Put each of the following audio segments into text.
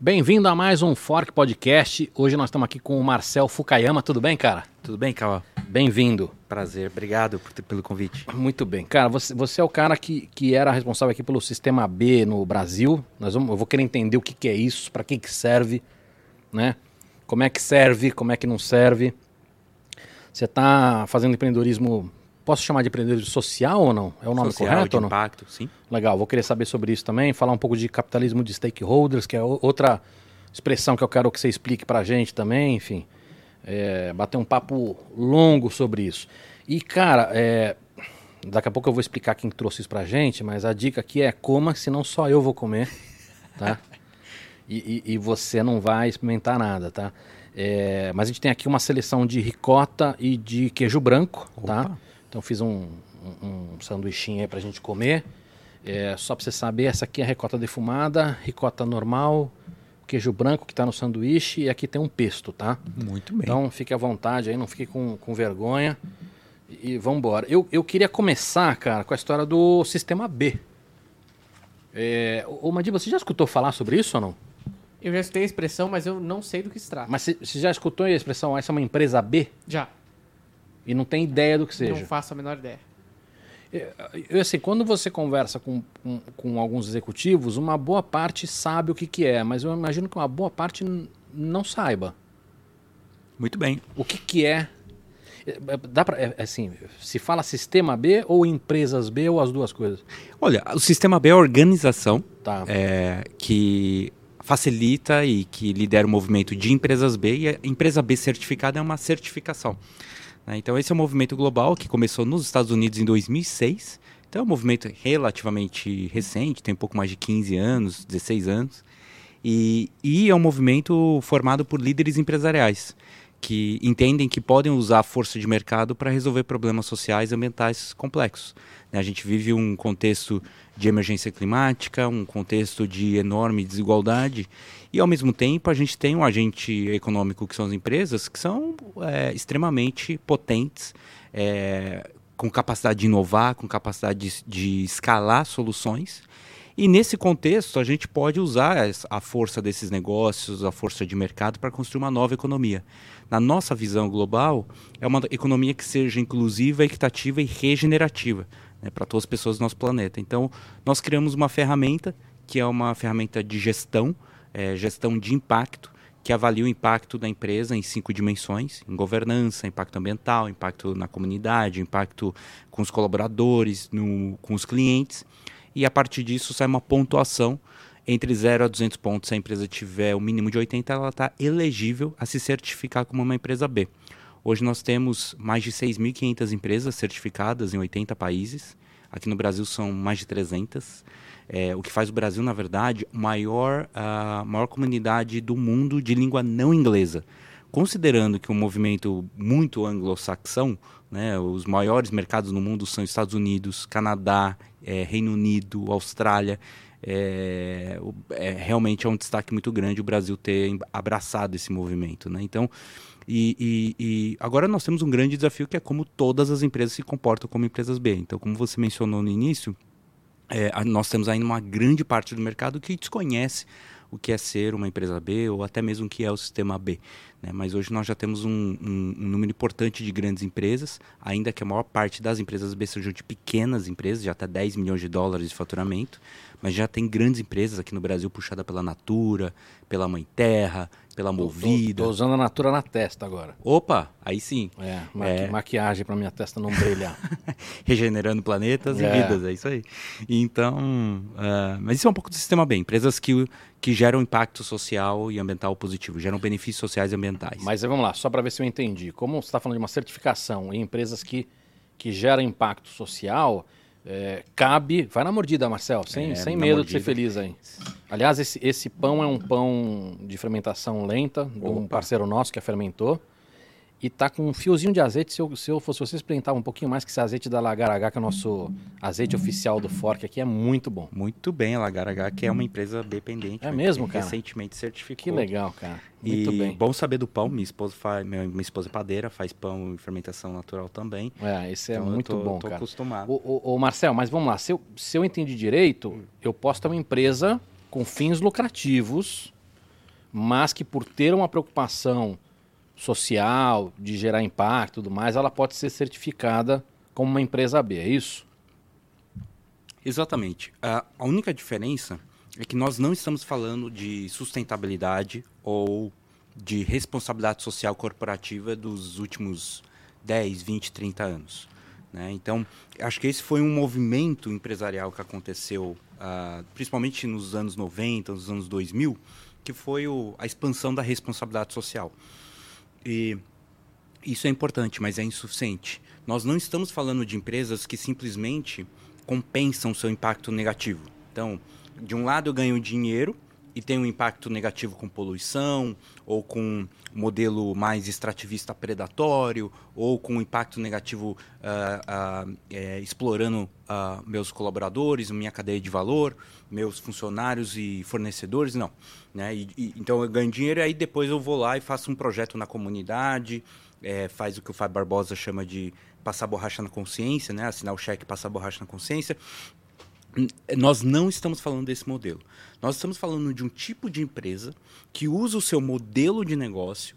Bem-vindo a mais um Fork Podcast. Hoje nós estamos aqui com o Marcel Fukayama. Tudo bem, cara? Tudo bem, Kawa? Bem-vindo. Prazer, obrigado por pelo convite. Muito bem. Cara, você, você é o cara que, que era responsável aqui pelo Sistema B no Brasil. Nós vamos, eu vou querer entender o que, que é isso, para que, que serve, né? Como é que serve, como é que não serve. Você está fazendo empreendedorismo, posso chamar de empreendedorismo social ou não? É o nome Social, correto de ou não? impacto, sim. Legal, vou querer saber sobre isso também, falar um pouco de capitalismo de stakeholders, que é outra expressão que eu quero que você explique pra gente também, enfim. É, bater um papo longo sobre isso. E, cara, é, daqui a pouco eu vou explicar quem trouxe isso pra gente, mas a dica aqui é coma, senão só eu vou comer, tá? E, e- e você não vai experimentar nada, tá? É, mas a gente tem aqui uma seleção de ricota e de queijo branco, tá? Então fiz um, um, um sanduichinho aí pra gente comer. É, só pra você saber, essa aqui é a ricota defumada, ricota normal, queijo branco que tá no sanduíche e aqui tem um pesto, tá? Muito bem. Então fique à vontade aí, não fique com, com vergonha. E, vamos embora. Eu, eu queria começar, cara, com a história do sistema B. É, ô Madiba, você já escutou falar sobre isso ou não? Eu já escutei a expressão, mas eu não sei do que se trata. Mas você você já escutou a expressão, essa é uma empresa B? Já. E não tem ideia do que seja. Não faço a menor ideia. Eu, assim, quando você conversa com, com, com alguns executivos, uma boa parte sabe o que, que é, mas eu imagino que uma boa parte não saiba. Muito bem. O que, que é. É, é, Dá pra, é, assim, se fala sistema B ou empresas B ou as duas coisas? Olha, o Sistema B é a organização Tá. é, que facilita e que lidera o movimento de empresas B e a empresa B certificada é uma certificação. Né? Então esse é um movimento global que começou nos Estados Unidos em 2006. Então é um movimento relativamente recente, tem um pouco mais de 15 anos, 16 anos. E, e é um movimento formado por líderes empresariais que entendem que podem usar a força de mercado para resolver problemas sociais e ambientais complexos. né? A gente vive um contexto de emergência climática, um contexto de enorme desigualdade, e ao mesmo tempo a gente tem um agente econômico que são as empresas, que são é, extremamente potentes, é, com capacidade de inovar, com capacidade de, de escalar soluções. E nesse contexto, a gente pode usar a força desses negócios, a força de mercado, para construir uma nova economia. Na nossa visão global, é uma economia que seja inclusiva, equitativa e regenerativa né, para todas as pessoas do nosso planeta. Então, nós criamos uma ferramenta que é uma ferramenta de gestão, eh, gestão de impacto, que avalia o impacto da empresa em cinco dimensões: em governança, impacto ambiental, impacto na comunidade, impacto com os colaboradores, no- com os clientes. E a partir disso sai uma pontuação entre 0 a 200 pontos. Se a empresa tiver o mínimo de 80, ela está elegível a se certificar como uma empresa B. Hoje nós temos mais de 6.500 empresas certificadas em 80 países. Aqui no Brasil são mais de 300. É, o que faz o Brasil, na verdade, maior, a maior comunidade do mundo de língua não inglesa. Considerando que um movimento muito anglo-saxão, né, os maiores mercados no mundo são Estados Unidos, Canadá, é, Reino Unido, Austrália, é, é, realmente é um destaque muito grande o Brasil ter abraçado esse movimento. Né? Então, e, e- e agora nós temos um grande desafio que é como todas as empresas se comportam como empresas B. Então, como você mencionou no início, é, nós temos ainda uma grande parte do mercado que desconhece o que é ser uma empresa B ou até mesmo o que é o sistema B. né? Mas hoje nós já temos um, um- um número importante de grandes empresas, ainda que a maior parte das empresas B sejam de pequenas empresas, já até 10 milhões de dólares de faturamento, mas já tem grandes empresas aqui no Brasil puxada pela Natura, pela Mãe Terra, pela Movida. Tô, tô usando a Natura na testa agora. Opa, aí sim, É, maqui- É. maquiagem pra minha testa não brilhar. regenerando planetas É. e vidas, é isso aí. Então, ah, mas isso é um pouco do sistema B, empresas que, que geram impacto social e ambiental positivo, geram benefícios sociais e ambientais. Mas vamos lá, só para ver se eu entendi. Como você está falando de uma certificação em empresas que, que geram impacto social, é, cabe. Vai na mordida, Marcel, sem, É, sem medo de ser mordida. feliz aí. Aliás, esse, esse pão é um pão de fermentação lenta, de um Opa. parceiro nosso que a fermentou. E tá com um fiozinho de azeite. Se eu, se eu fosse você, experimentava um pouquinho mais que esse azeite da Lagar H, que é o nosso azeite oficial do Fork aqui, é muito bom. Muito bem, a Lagar H, que é uma empresa dependente. É mesmo, cara? Recentemente certificou. Que legal, cara. Muito e bem. bom saber do pão, minha esposa faz, minha, minha esposa é padeira, faz pão em fermentação natural também. É, esse é Então muito tô- bom, tô cara. acostumado. Ô, ô, ô, Marcel, mas vamos lá. Se eu, se eu entendi direito, eu posso ter uma empresa com fins lucrativos mas que por ter uma preocupação social, de gerar impacto e tudo mais, ela pode ser certificada como uma empresa B, é isso? Exatamente. A, única diferença é que nós não estamos falando de sustentabilidade ou de responsabilidade social corporativa dos últimos 10, 20, 30 anos. Né? Então, acho que esse foi um movimento empresarial que aconteceu, uh, principalmente nos anos 90, nos anos 2000, que foi o, a expansão da responsabilidade social. E isso é importante, mas é insuficiente. Nós não estamos falando de empresas que simplesmente compensam seu impacto negativo. Então, de um lado eu ganho dinheiro e tem um impacto negativo com poluição, ou com modelo mais extrativista predatório, ou com impacto negativo uh, uh, é, explorando uh, meus colaboradores, minha cadeia de valor, meus funcionários e fornecedores, não. Né? E, e, então eu ganho dinheiro e aí depois eu vou lá e faço um projeto na comunidade, é, faz o que o Fábio Barbosa chama de passar borracha na consciência, né? assinar o cheque passar borracha na consciência, nós não estamos falando desse modelo. Nós estamos falando de um tipo de empresa que usa o seu modelo de negócio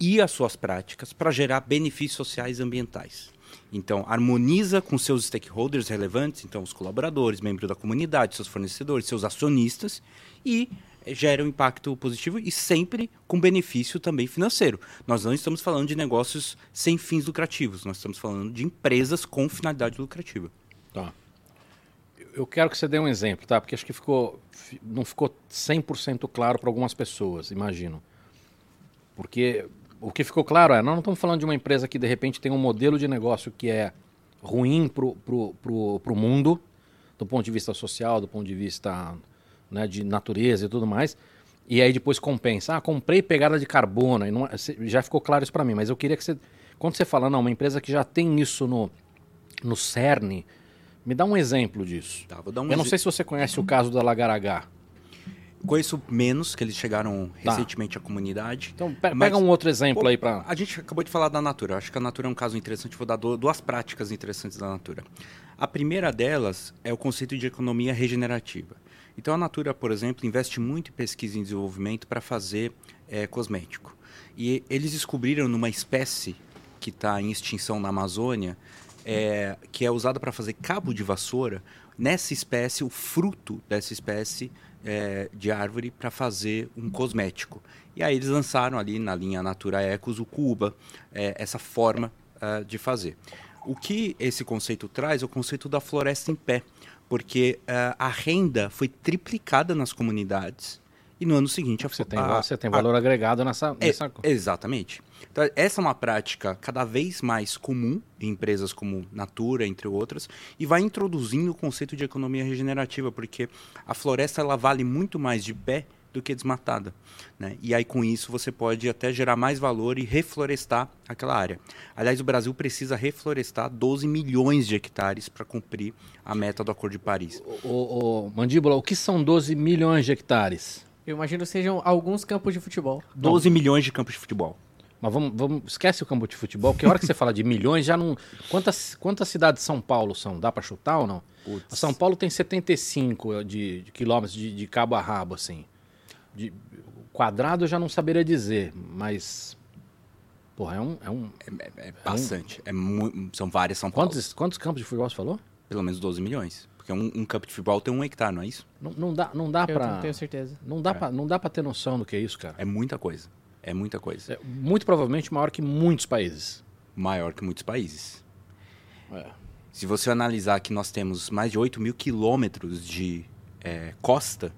e as suas práticas para gerar benefícios sociais e ambientais. Então, harmoniza com seus stakeholders relevantes, então os colaboradores, membros da comunidade, seus fornecedores, seus acionistas e gera um impacto positivo e sempre com benefício também financeiro. Nós não estamos falando de negócios sem fins lucrativos, nós estamos falando de empresas com finalidade lucrativa. Tá eu quero que você dê um exemplo, tá? Porque acho que ficou, não ficou 100% claro para algumas pessoas, imagino. Porque o que ficou claro é, nós não estamos falando de uma empresa que de repente tem um modelo de negócio que é ruim para o mundo, do ponto de vista social, do ponto de vista né, de natureza e tudo mais, e aí depois compensa. Ah, comprei pegada de carbono, e não, é, já ficou claro isso para mim, mas eu queria que você, quando você fala, não, uma empresa que já tem isso no, no cerne, me dá um exemplo disso. Tá, um eu não sei se você conhece o caso da Lagaragá. Conheço menos, que eles chegaram tá. recentemente à comunidade. Então, pe mas, pega um outro exemplo pô, aí para. A gente acabou de falar da Natura. Acho que a Natura é um caso interessante. Vou dar duas práticas interessantes da Natura. A primeira delas é o conceito de economia regenerativa. Então, a Natura, por exemplo, investe muito em pesquisa e desenvolvimento para fazer é, cosmético. E eles descobriram numa espécie que está em extinção na Amazônia é, que é usada para fazer cabo de vassoura, nessa espécie, o fruto dessa espécie é, de árvore para fazer um cosmético. E aí eles lançaram ali na linha Natura Ecos o Cuba, é, essa forma uh, de fazer. O que esse conceito traz é o conceito da floresta em pé, porque uh, a renda foi triplicada nas comunidades e no ano seguinte a, você tem, a, você tem valor a, agregado nessa, é, nessa... Exatamente. Então, essa é uma prática cada vez mais comum em empresas como Natura, entre outras, e vai introduzindo o conceito de economia regenerativa, porque a floresta ela vale muito mais de pé do que desmatada. Né? E aí, com isso, você pode até gerar mais valor e reflorestar aquela área. Aliás, o Brasil precisa reflorestar 12 milhões de hectares para cumprir a meta do Acordo de Paris. O, o, o, Mandíbula, o que são 12 milhões de hectares? Eu imagino que sejam alguns campos de futebol. 12 Não. milhões de campos de futebol. Mas vamos, vamos, esquece o campo de futebol, porque a hora que você fala de milhões, já não. Quantas, quantas cidades de São Paulo são? Dá para chutar ou não? Putz. São Paulo tem 75 de, de quilômetros de, de, cabo a rabo, assim. De, quadrado eu já não saberia dizer, mas. Porra, é um. É, um, é, é, é bastante. É um, são várias São Paulo. Quantos, quantos campos de futebol você falou? Pelo menos 12 milhões. Porque um, um, campo de futebol tem um hectare, não é isso? Não, não dá, não dá eu pra. Não tenho certeza. Não dá, é. pra, não dá pra ter noção do que é isso, cara. É muita coisa. É muita coisa. É, muito provavelmente maior que muitos países. Maior que muitos países. É. Se você analisar que nós temos mais de 8 mil quilômetros de é, costa,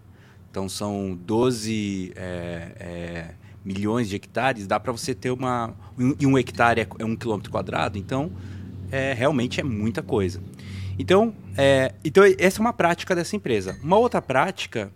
então são 12 é, é, milhões de hectares, dá para você ter uma. E um hectare é, é um quilômetro quadrado, então é, realmente é muita coisa. Então, é, então, essa é uma prática dessa empresa. Uma outra prática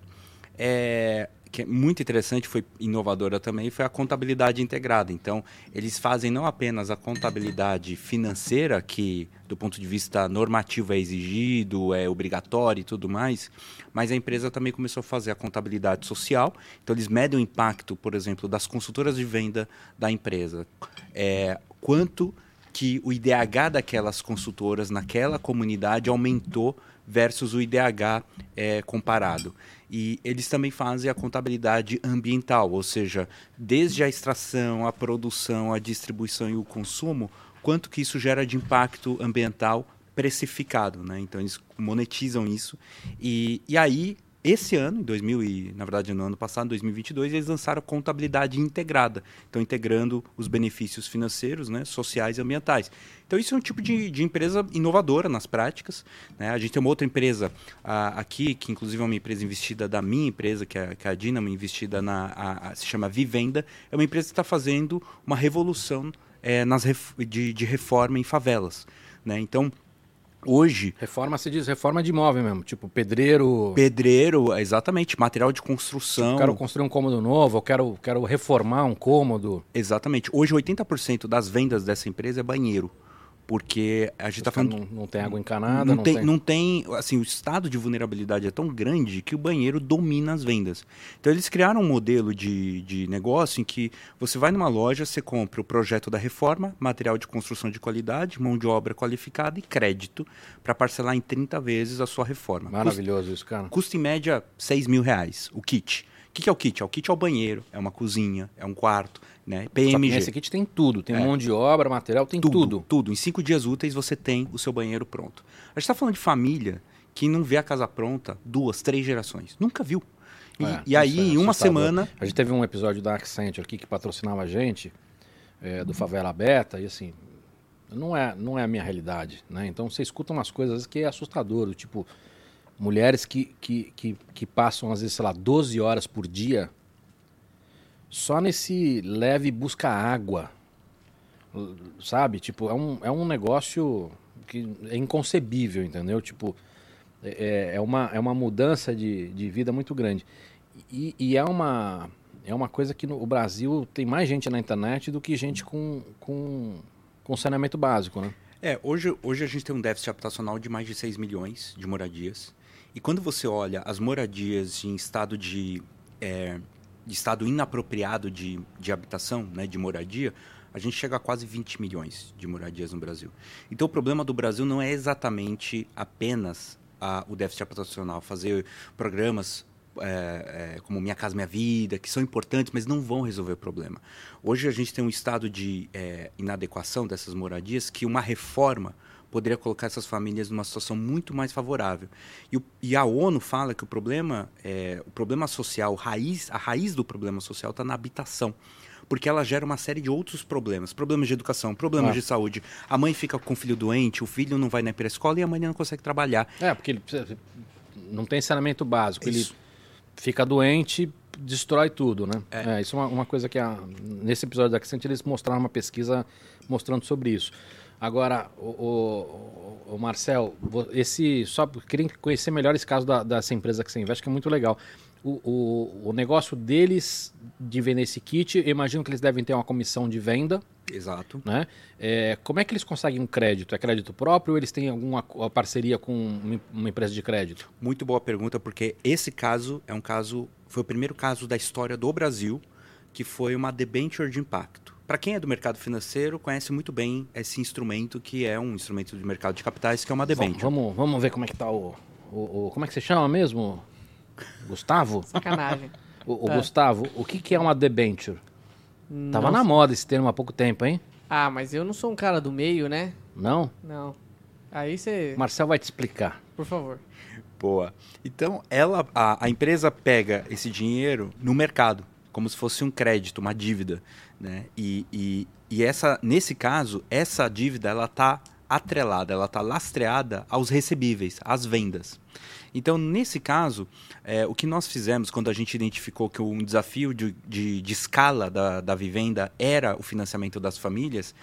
é, que é muito interessante, foi inovadora também, foi a contabilidade integrada. Então, eles fazem não apenas a contabilidade financeira, que do ponto de vista normativo é exigido, é obrigatório e tudo mais, mas a empresa também começou a fazer a contabilidade social. Então, eles medem o impacto, por exemplo, das consultoras de venda da empresa. É, quanto que o IDH daquelas consultoras naquela comunidade aumentou versus o IDH é, comparado. E eles também fazem a contabilidade ambiental, ou seja, desde a extração, a produção, a distribuição e o consumo, quanto que isso gera de impacto ambiental precificado, né? Então eles monetizam isso e, e aí esse ano, em 2000 e, na verdade no ano passado, 2022, eles lançaram contabilidade integrada, então integrando os benefícios financeiros, né, sociais e ambientais. Então isso é um tipo de, de empresa inovadora nas práticas. Né? A gente tem uma outra empresa a, aqui, que inclusive é uma empresa investida da minha empresa, que é, que é a Dynamo, investida na, a, a, se chama Vivenda, é uma empresa que está fazendo uma revolução é, nas de, de reforma em favelas. Né? Então Hoje. Reforma se diz reforma de imóvel mesmo, tipo pedreiro. Pedreiro, exatamente, material de construção. Eu quero construir um cômodo novo, eu quero, quero reformar um cômodo. Exatamente. Hoje 80% das vendas dessa empresa é banheiro porque a gente está falando não, não, tem água encanada, não, não tem, tem, não tem, assim, o estado de vulnerabilidade é tão grande que o banheiro domina as vendas. Então eles criaram um modelo de, de negócio em que você vai numa loja, você compra o projeto da reforma, material de construção de qualidade, mão de obra qualificada e crédito para parcelar em 30 vezes a sua reforma. Maravilhoso custa, isso, cara. Custa em média 6 mil reais o kit. O que, que é o kit? É o kit é o banheiro, é uma cozinha, é um quarto, né? PMG. Nesse kit tem tudo, tem é. mão de obra, material, tem tudo, tudo. Tudo. Em cinco dias úteis você tem o seu banheiro pronto. A gente está falando de família que não vê a casa pronta duas, três gerações. Nunca viu. E, é, e aí, é em uma semana. A gente teve um episódio da Accenture aqui que patrocinava a gente, é, do Favela Beta, e assim, não é, não é a minha realidade. Né? Então você escuta umas coisas que é assustador, tipo mulheres que, que, que, que, passam, às vezes, sei lá, 12 horas por dia só nesse leve busca água. Sabe? Tipo, é um, é um negócio que é inconcebível, entendeu? Tipo, é, é, é uma, é uma mudança de, de vida muito grande. E, e é, uma, é uma coisa que no o Brasil tem mais gente na internet do que gente com, com, com saneamento básico, né? É, hoje, hoje a gente tem um déficit habitacional de mais de 6 milhões de moradias. E quando você olha as moradias em estado de, é, de estado inapropriado de, de habitação, né, de moradia, a gente chega a quase 20 milhões de moradias no Brasil. Então o problema do Brasil não é exatamente apenas a, o déficit habitacional, fazer programas é, é, como Minha Casa Minha Vida, que são importantes, mas não vão resolver o problema. Hoje a gente tem um estado de é, inadequação dessas moradias que uma reforma poderia colocar essas famílias numa situação muito mais favorável. E, e a ONU fala que o problema, é, o problema social, raiz, a raiz do problema social está na habitação porque ela gera uma série de outros problemas. Problemas de educação, problemas ah. de saúde. A mãe fica com o filho doente, o filho não vai na escola e a mãe não consegue trabalhar. É, porque ele não tem saneamento básico. Isso. Ele fica doente, destrói tudo, né? É. é isso é uma, uma, coisa que a, nesse episódio da Accent eles mostraram uma pesquisa mostrando sobre isso. Agora, o, o, o, Marcel, esse só queria conhecer melhor esse caso da, dessa empresa que você investe, que é muito legal. O, o, o negócio deles de vender esse kit, eu imagino que eles devem ter uma comissão de venda. Exato. Né? É, como é que eles conseguem um crédito? É crédito próprio ou eles têm alguma parceria com uma empresa de crédito? Muito boa pergunta, porque esse caso é um caso, foi o primeiro caso da história do Brasil que foi uma debenture de impacto. Para quem é do mercado financeiro, conhece muito bem esse instrumento que é um instrumento de mercado de capitais, que é uma debenture. Vamos, vamos ver como é que está o, o, o, Como é que você chama mesmo? Gustavo? Sacanagem. o, o é. Gustavo, o que, que é uma debenture? Nossa. Tava na moda esse termo há pouco tempo, hein? Ah, mas eu não sou um cara do meio, né? Não? Não. Aí você. Marcel vai te explicar. Por favor. Boa. Então, ela, a, a empresa pega esse dinheiro no mercado, como se fosse um crédito, uma dívida. Né? E, e, e essa, nesse caso, essa dívida ela está atrelada, ela está lastreada aos recebíveis, às vendas. Então, nesse caso, é, o que nós fizemos quando a gente identificou que um desafio de, de, de escala da, da vivenda era o financiamento das famílias,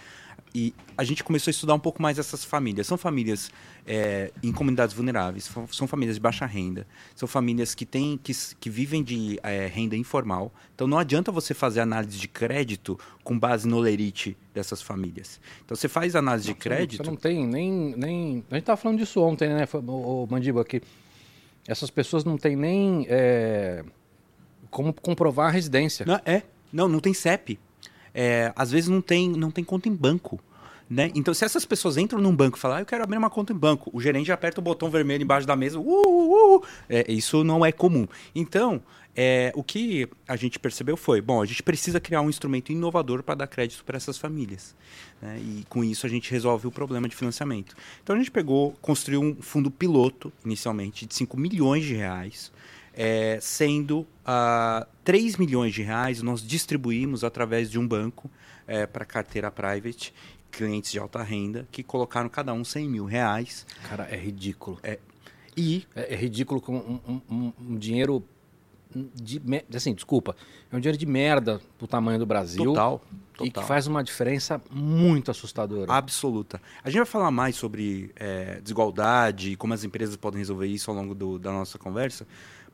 e a gente começou a estudar um pouco mais essas famílias. São famílias é, em comunidades vulneráveis, são famílias de baixa renda, são famílias que, têm, que, que vivem de é, renda informal. Então não adianta você fazer análise de crédito com base no lerite dessas famílias. Então você faz análise de crédito. Você não tem nem. nem... A gente estava falando disso ontem, né, o, Mandiba, que essas pessoas não têm nem é, como comprovar a residência. Não, é. Não, não tem CEP. É, às vezes não tem, não tem conta em banco. Né? Então, se essas pessoas entram num banco e falam, ah, eu quero abrir uma conta em banco, o gerente aperta o botão vermelho embaixo da mesa, uh, uh, uh, é, isso não é comum. Então, é, o que a gente percebeu foi, bom, a gente precisa criar um instrumento inovador para dar crédito para essas famílias. Né? E com isso a gente resolve o problema de financiamento. Então a gente pegou, construiu um fundo piloto, inicialmente, de 5 milhões de reais, é, sendo uh, ah, 3 milhões de reais nós distribuímos através de um banco é, para carteira private, clientes de alta renda, que colocaram cada um 100 mil reais. Cara, é ridículo. É, e é, é ridículo com um, um, um dinheiro de, assim, desculpa, é um dinheiro de merda pro tamanho do Brasil. Total, total. E que faz uma diferença muito assustadora. Absoluta. A gente vai falar mais sobre é, desigualdade e como as empresas podem resolver isso ao longo do, da nossa conversa,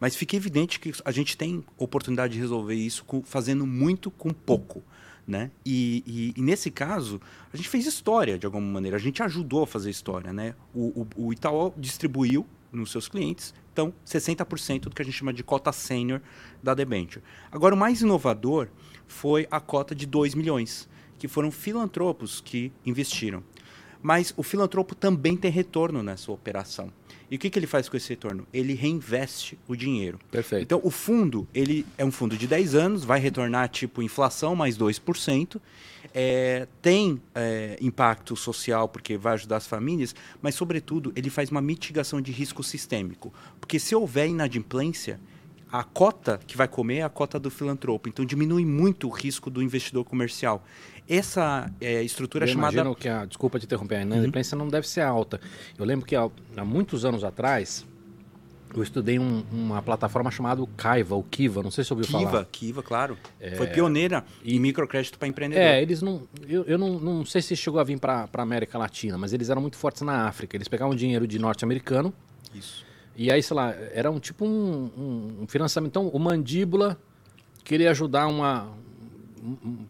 mas fica evidente que a gente tem oportunidade de resolver isso com, fazendo muito com pouco. Né? E, e, e, nesse caso, a gente fez história de alguma maneira, a gente ajudou a fazer história. Né? O, o, o Itaú distribuiu nos seus clientes, então 60% do que a gente chama de cota sênior da debenture. Agora, o mais inovador foi a cota de 2 milhões, que foram filantropos que investiram. Mas o filantropo também tem retorno nessa operação. E o que, que ele faz com esse retorno? Ele reinveste o dinheiro. Perfeito. Então, o fundo, ele é um fundo de 10 anos, vai retornar tipo inflação mais 2%. É, tem é, impacto social porque vai ajudar as famílias, mas, sobretudo, ele faz uma mitigação de risco sistêmico. Porque se houver inadimplência, a cota que vai comer é a cota do filantropo. Então, diminui muito o risco do investidor comercial. Essa é, estrutura eu chamada. Imagino que a, desculpa te interromper, a inadimplência uhum. não deve ser alta. Eu lembro que há, há muitos anos atrás, eu estudei um, uma plataforma chamada Kaiva, ou Kiva, não sei se ouviu Kiva, falar. Kiva, claro. É... Foi pioneira em microcrédito para empreendedor. É, eles não. Eu, eu não, não sei se chegou a vir para a América Latina, mas eles eram muito fortes na África. Eles pegavam dinheiro de norte-americano. Isso. E aí, sei lá, era um tipo um, um, financiamento. Então, o Mandíbula queria ajudar uma,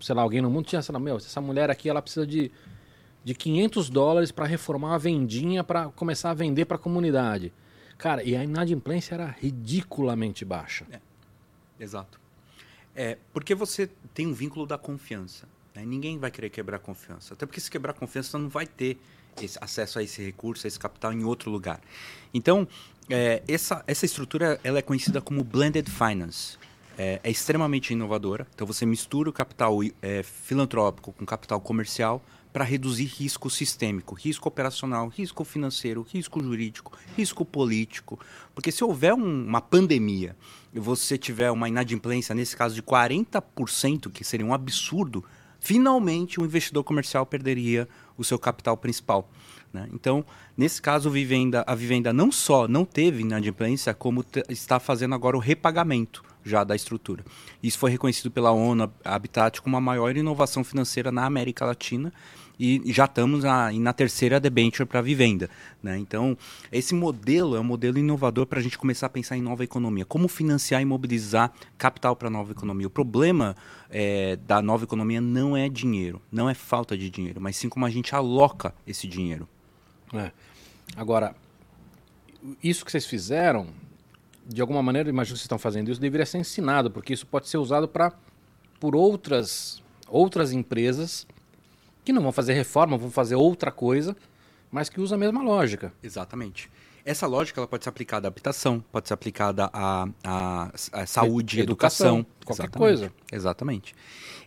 sei lá, alguém no mundo tinha, sei lá, meu, essa mulher aqui, ela precisa de, de 500 dólares para reformar uma vendinha para começar a vender para a comunidade. Cara, e a inadimplência era ridiculamente baixa. É, exato. É, porque você tem um vínculo da confiança. Né? Ninguém vai querer quebrar a confiança. Até porque se quebrar a confiança, não vai ter esse, acesso a esse recurso, a esse capital em outro lugar. Então, é, essa, essa estrutura ela é conhecida como Blended Finance é, é, extremamente inovadora. Então você mistura o capital é, filantrópico com capital comercial para reduzir risco sistêmico, risco operacional, risco financeiro, risco jurídico, risco político. Porque se houver um, uma pandemia e você tiver uma inadimplência, nesse caso de 40%, que seria um absurdo, finalmente o investidor comercial perderia o seu capital principal. Né? Então, nesse caso, a vivenda, a vivenda não só não teve inadimplência, como está fazendo agora o repagamento já da estrutura. Isso foi reconhecido pela ONU Habitat como a maior inovação financeira na América Latina e já estamos na, na terceira debenture para vivenda. Né? Então, esse modelo é um modelo inovador para a gente começar a pensar em nova economia. Como financiar e mobilizar capital para a nova economia. O problema é, da nova economia não é dinheiro, não é falta de dinheiro, mas sim como a gente aloca esse dinheiro. É. Agora, isso que vocês fizeram de alguma maneira, imagino que vocês estão fazendo isso, deveria ser ensinado, porque isso pode ser usado para por outras outras empresas que não vão fazer reforma, vão fazer outra coisa, mas que usam a mesma lógica. Exatamente. Essa lógica ela pode ser aplicada à habitação, pode ser aplicada à, à, à saúde, e, educação, educação, qualquer exatamente, coisa. Exatamente.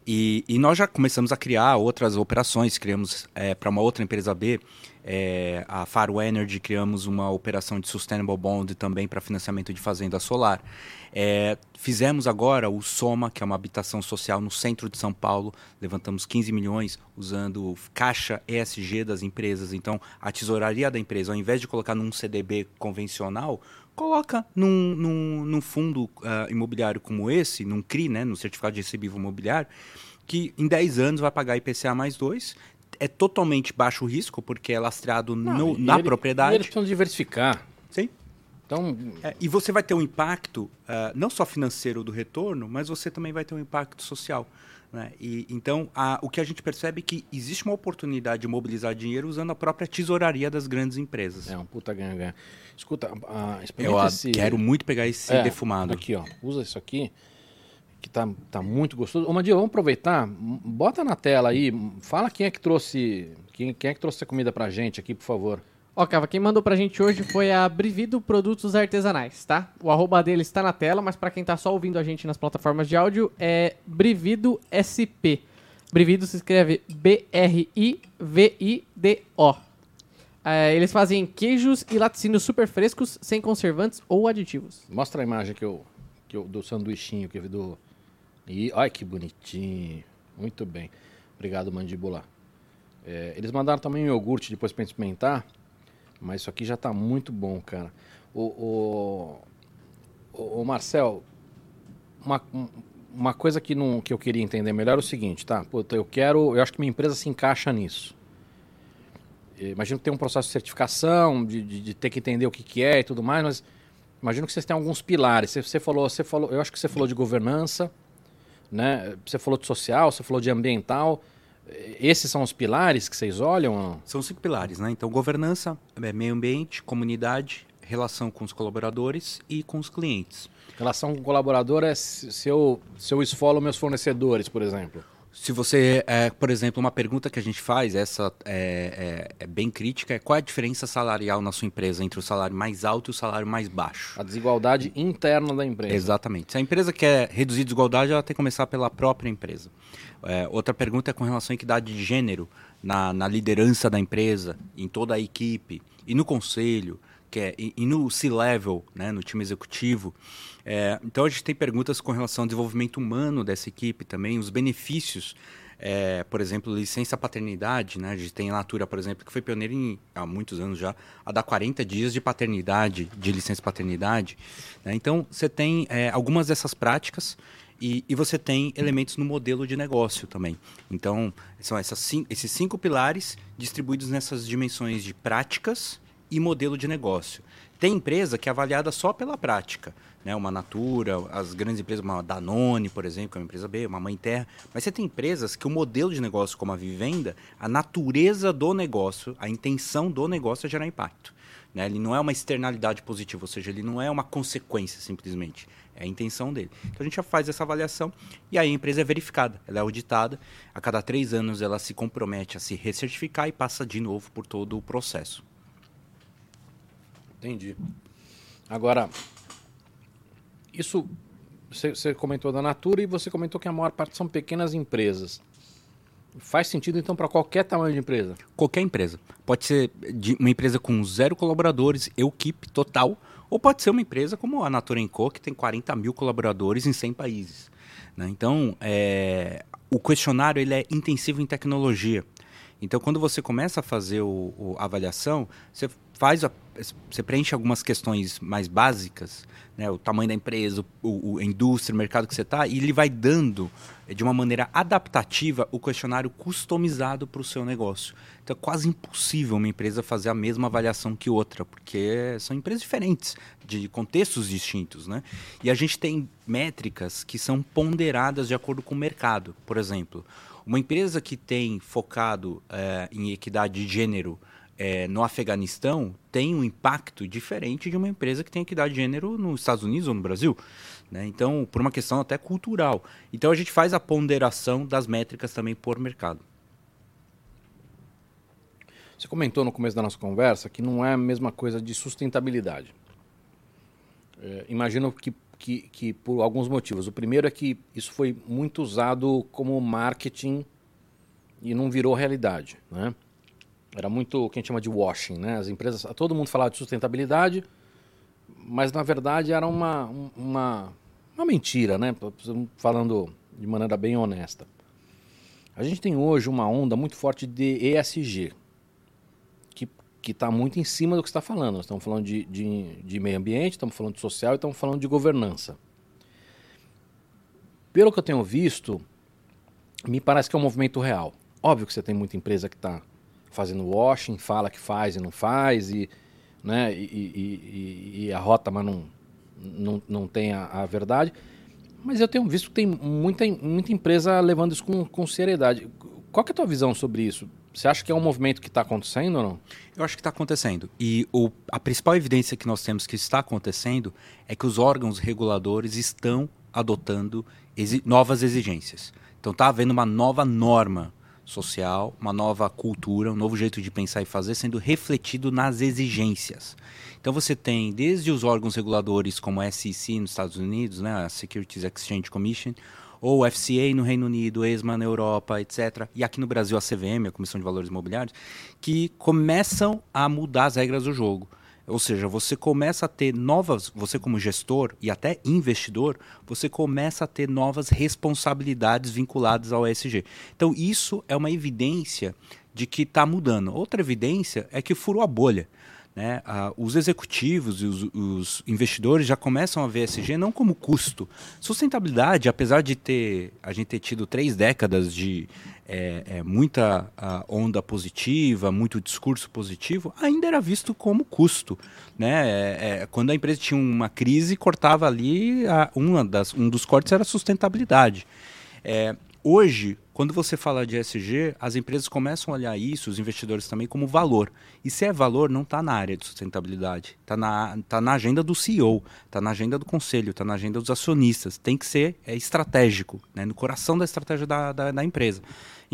E, e, nós já começamos a criar outras operações, criamos é, para uma outra empresa B é, a Faro Energy criamos uma operação de Sustainable Bond também para financiamento de fazenda solar. É, fizemos agora o Soma, que é uma habitação social no centro de São Paulo. Levantamos 15 milhões usando caixa ESG das empresas. Então, a tesouraria da empresa, ao invés de colocar num CDB convencional, coloca num, num, num fundo uh, imobiliário como esse, num CRI, né, no Certificado de Recebível Imobiliário, que em 10 anos vai pagar IPCA mais 2, é totalmente baixo risco, porque é lastreado Não, no, na ele, propriedade. E eles precisam diversificar. Sim. Então, é, e você vai ter um impacto, uh, não só financeiro do retorno, mas você também vai ter um impacto social. Né? E, então, a, o que a gente percebe é que existe uma oportunidade de mobilizar dinheiro usando a própria tesouraria das grandes empresas. É um puta ganha-ganha. Escuta, uh, Eu esse... quero muito pegar esse é, defumado. Aqui, ó. Usa isso aqui que tá, tá muito gostoso. Ô, Mandio, vamos aproveitar, bota na tela aí, fala quem é que trouxe, quem, quem é que trouxe essa comida pra gente aqui, por favor. Ó, Cava, quem mandou pra gente hoje foi a Brivido Produtos Artesanais, tá? O arroba dele está na tela, mas pra quem tá só ouvindo a gente nas plataformas de áudio, é Brivido SP. Brivido se escreve B-R-I-V-I-D-O. É, eles fazem queijos e laticínios super frescos, sem conservantes ou aditivos. Mostra a imagem que eu, que eu do sanduichinho que do e ai que bonitinho, muito bem, obrigado mandíbula. É, eles mandaram também um iogurte depois gente experimentar, mas isso aqui já tá muito bom, cara. O, o, o, o Marcel, uma, um- uma coisa que, não, que eu queria entender melhor é o seguinte, tá? Puta, eu quero, eu acho que minha empresa se encaixa nisso. Eu Imagino que tem um processo de certificação, de, de, de ter que entender o que, que é e tudo mais, mas imagino que vocês têm alguns pilares. Você, você falou, você falou, eu acho que você falou de governança, né? Você falou de social, você falou de ambiental. Esses são os pilares que vocês olham? São cinco pilares, né? Então, governança, é, meio ambiente, comunidade, relação com os colaboradores e com os clientes. Relação com o colaborador é se eu, se eu esfolo meus fornecedores, por exemplo. Se você, é, por exemplo, uma pergunta que a gente faz, essa é, é- é bem crítica, é qual é a diferença salarial na sua empresa entre o salário mais alto e o salário mais baixo? A desigualdade interna da empresa. Exatamente. Se a empresa quer reduzir a desigualdade, ela tem que começar pela própria empresa. É, outra pergunta é com relação à equidade de gênero na, na liderança da empresa, em toda a equipe e no conselho, que é, e, e no C-level, né, no time executivo. É, então a gente tem perguntas com relação ao desenvolvimento humano dessa equipe também, os benefícios. é, por exemplo, licença paternidade, né? A gente tem a Natura, por exemplo, que foi pioneira em, há muitos anos já, a dar 40 dias de paternidade, de licença paternidade. né? Então, você tem é, algumas dessas práticas e, e você tem elementos no modelo de negócio também. Então, são essas esses cinco pilares distribuídos nessas dimensões de práticas e modelo de negócio. Tem empresa que é avaliada só pela prática, né? Uma Natura, as grandes empresas, uma Danone, por exemplo, que é uma empresa B, uma Mãe Terra. Mas você tem empresas que o modelo de negócio, como a Vivenda, a natureza do negócio, a intenção do negócio é gerar impacto. Né? Ele não é uma externalidade positiva, ou seja, ele não é uma consequência simplesmente. É a intenção dele. Então a gente já faz essa avaliação e aí a empresa é verificada, ela é auditada. A cada três anos ela se compromete a se recertificar e passa de novo por todo o processo. Entendi. Agora, isso você, comentou da Natura e você comentou que a maior parte são pequenas empresas. Faz sentido então para qualquer tamanho de empresa? Qualquer empresa. Pode ser uma empresa com zero colaboradores, equipe total, ou pode ser uma empresa como a Natura Co, que tem 40 mil colaboradores em 100 países. né? Então, é, o questionário ele é intensivo em tecnologia. Então, quando você começa a fazer a avaliação, você faz a- você preenche algumas questões mais básicas, né? o tamanho da empresa, o, o- a indústria, o mercado que você está, e ele vai dando, eh, de uma maneira adaptativa, o questionário customizado para o seu negócio. Então é quase impossível uma empresa fazer a mesma avaliação que outra, porque são empresas diferentes, de contextos distintos. Né? E a gente tem métricas que são ponderadas de acordo com o mercado. Por exemplo, uma empresa que tem focado eh, em equidade de gênero eh, no Afeganistão tem um impacto diferente de uma empresa que tem equidade de gênero nos Estados Unidos ou no Brasil. né? Então, por uma questão até cultural. Então, a gente faz a ponderação das métricas também por mercado. Você comentou no começo da nossa conversa que não é a mesma coisa de sustentabilidade. É, imagino que, que, que por alguns motivos. O primeiro é que isso foi muito usado como marketing e não virou realidade. Né? Era muito o que a gente chama de washing. Né? As empresas, todo mundo falava de sustentabilidade, mas na verdade era uma, uma, uma mentira, né? falando de maneira bem honesta. A gente tem hoje uma onda muito forte de ESG, que está muito em cima do que está falando. Nós estamos falando de, de, de, meio ambiente, estamos falando de social e estamos falando de governança. Pelo que eu tenho visto, me parece que é um movimento real. Óbvio que você tem muita empresa que está fazendo washing, fala que faz e não faz, e, né, e, e, e, a rota, mas não, não, não tem a, a, verdade. Mas eu tenho visto que tem muita, muita empresa levando isso com, com seriedade. Qual é a tua visão sobre isso? Você acha que é um movimento que está acontecendo ou não? Eu acho que está acontecendo. E o, a principal evidência que nós temos que está acontecendo é que os órgãos reguladores estão adotando exi novas exigências. Então está havendo uma nova norma social, uma nova cultura, um novo jeito de pensar e fazer sendo refletido nas exigências. Então você tem desde os órgãos reguladores como a SEC nos Estados Unidos, né, a Securities Exchange Commission, ou FCA no Reino Unido, ESMA na Europa, etc. E aqui no Brasil a CVM, a Comissão de Valores Imobiliários, que começam a mudar as regras do jogo. Ou seja, você começa a ter novas, você como gestor e até investidor, você começa a ter novas responsabilidades vinculadas ao ESG. Então isso é uma evidência de que está mudando. Outra evidência é que furou a bolha. Né? Os executivos e os, os, investidores já começam a ver ESG não como custo. Sustentabilidade, apesar de ter a gente ter tido três décadas de é, é, muita onda positiva, muito discurso positivo, ainda era visto como custo. Né? É, é, quando a empresa tinha uma crise, cortava ali, a, uma das, um dos cortes era sustentabilidade. É, hoje, quando você fala de ESG, as empresas começam a olhar isso, os investidores também, como valor. E se é valor, não está na área de sustentabilidade. Está na, tá na agenda do CEO, está na agenda do conselho, está na agenda dos acionistas. Tem que ser é, estratégico, né, no coração da estratégia da, da, da empresa.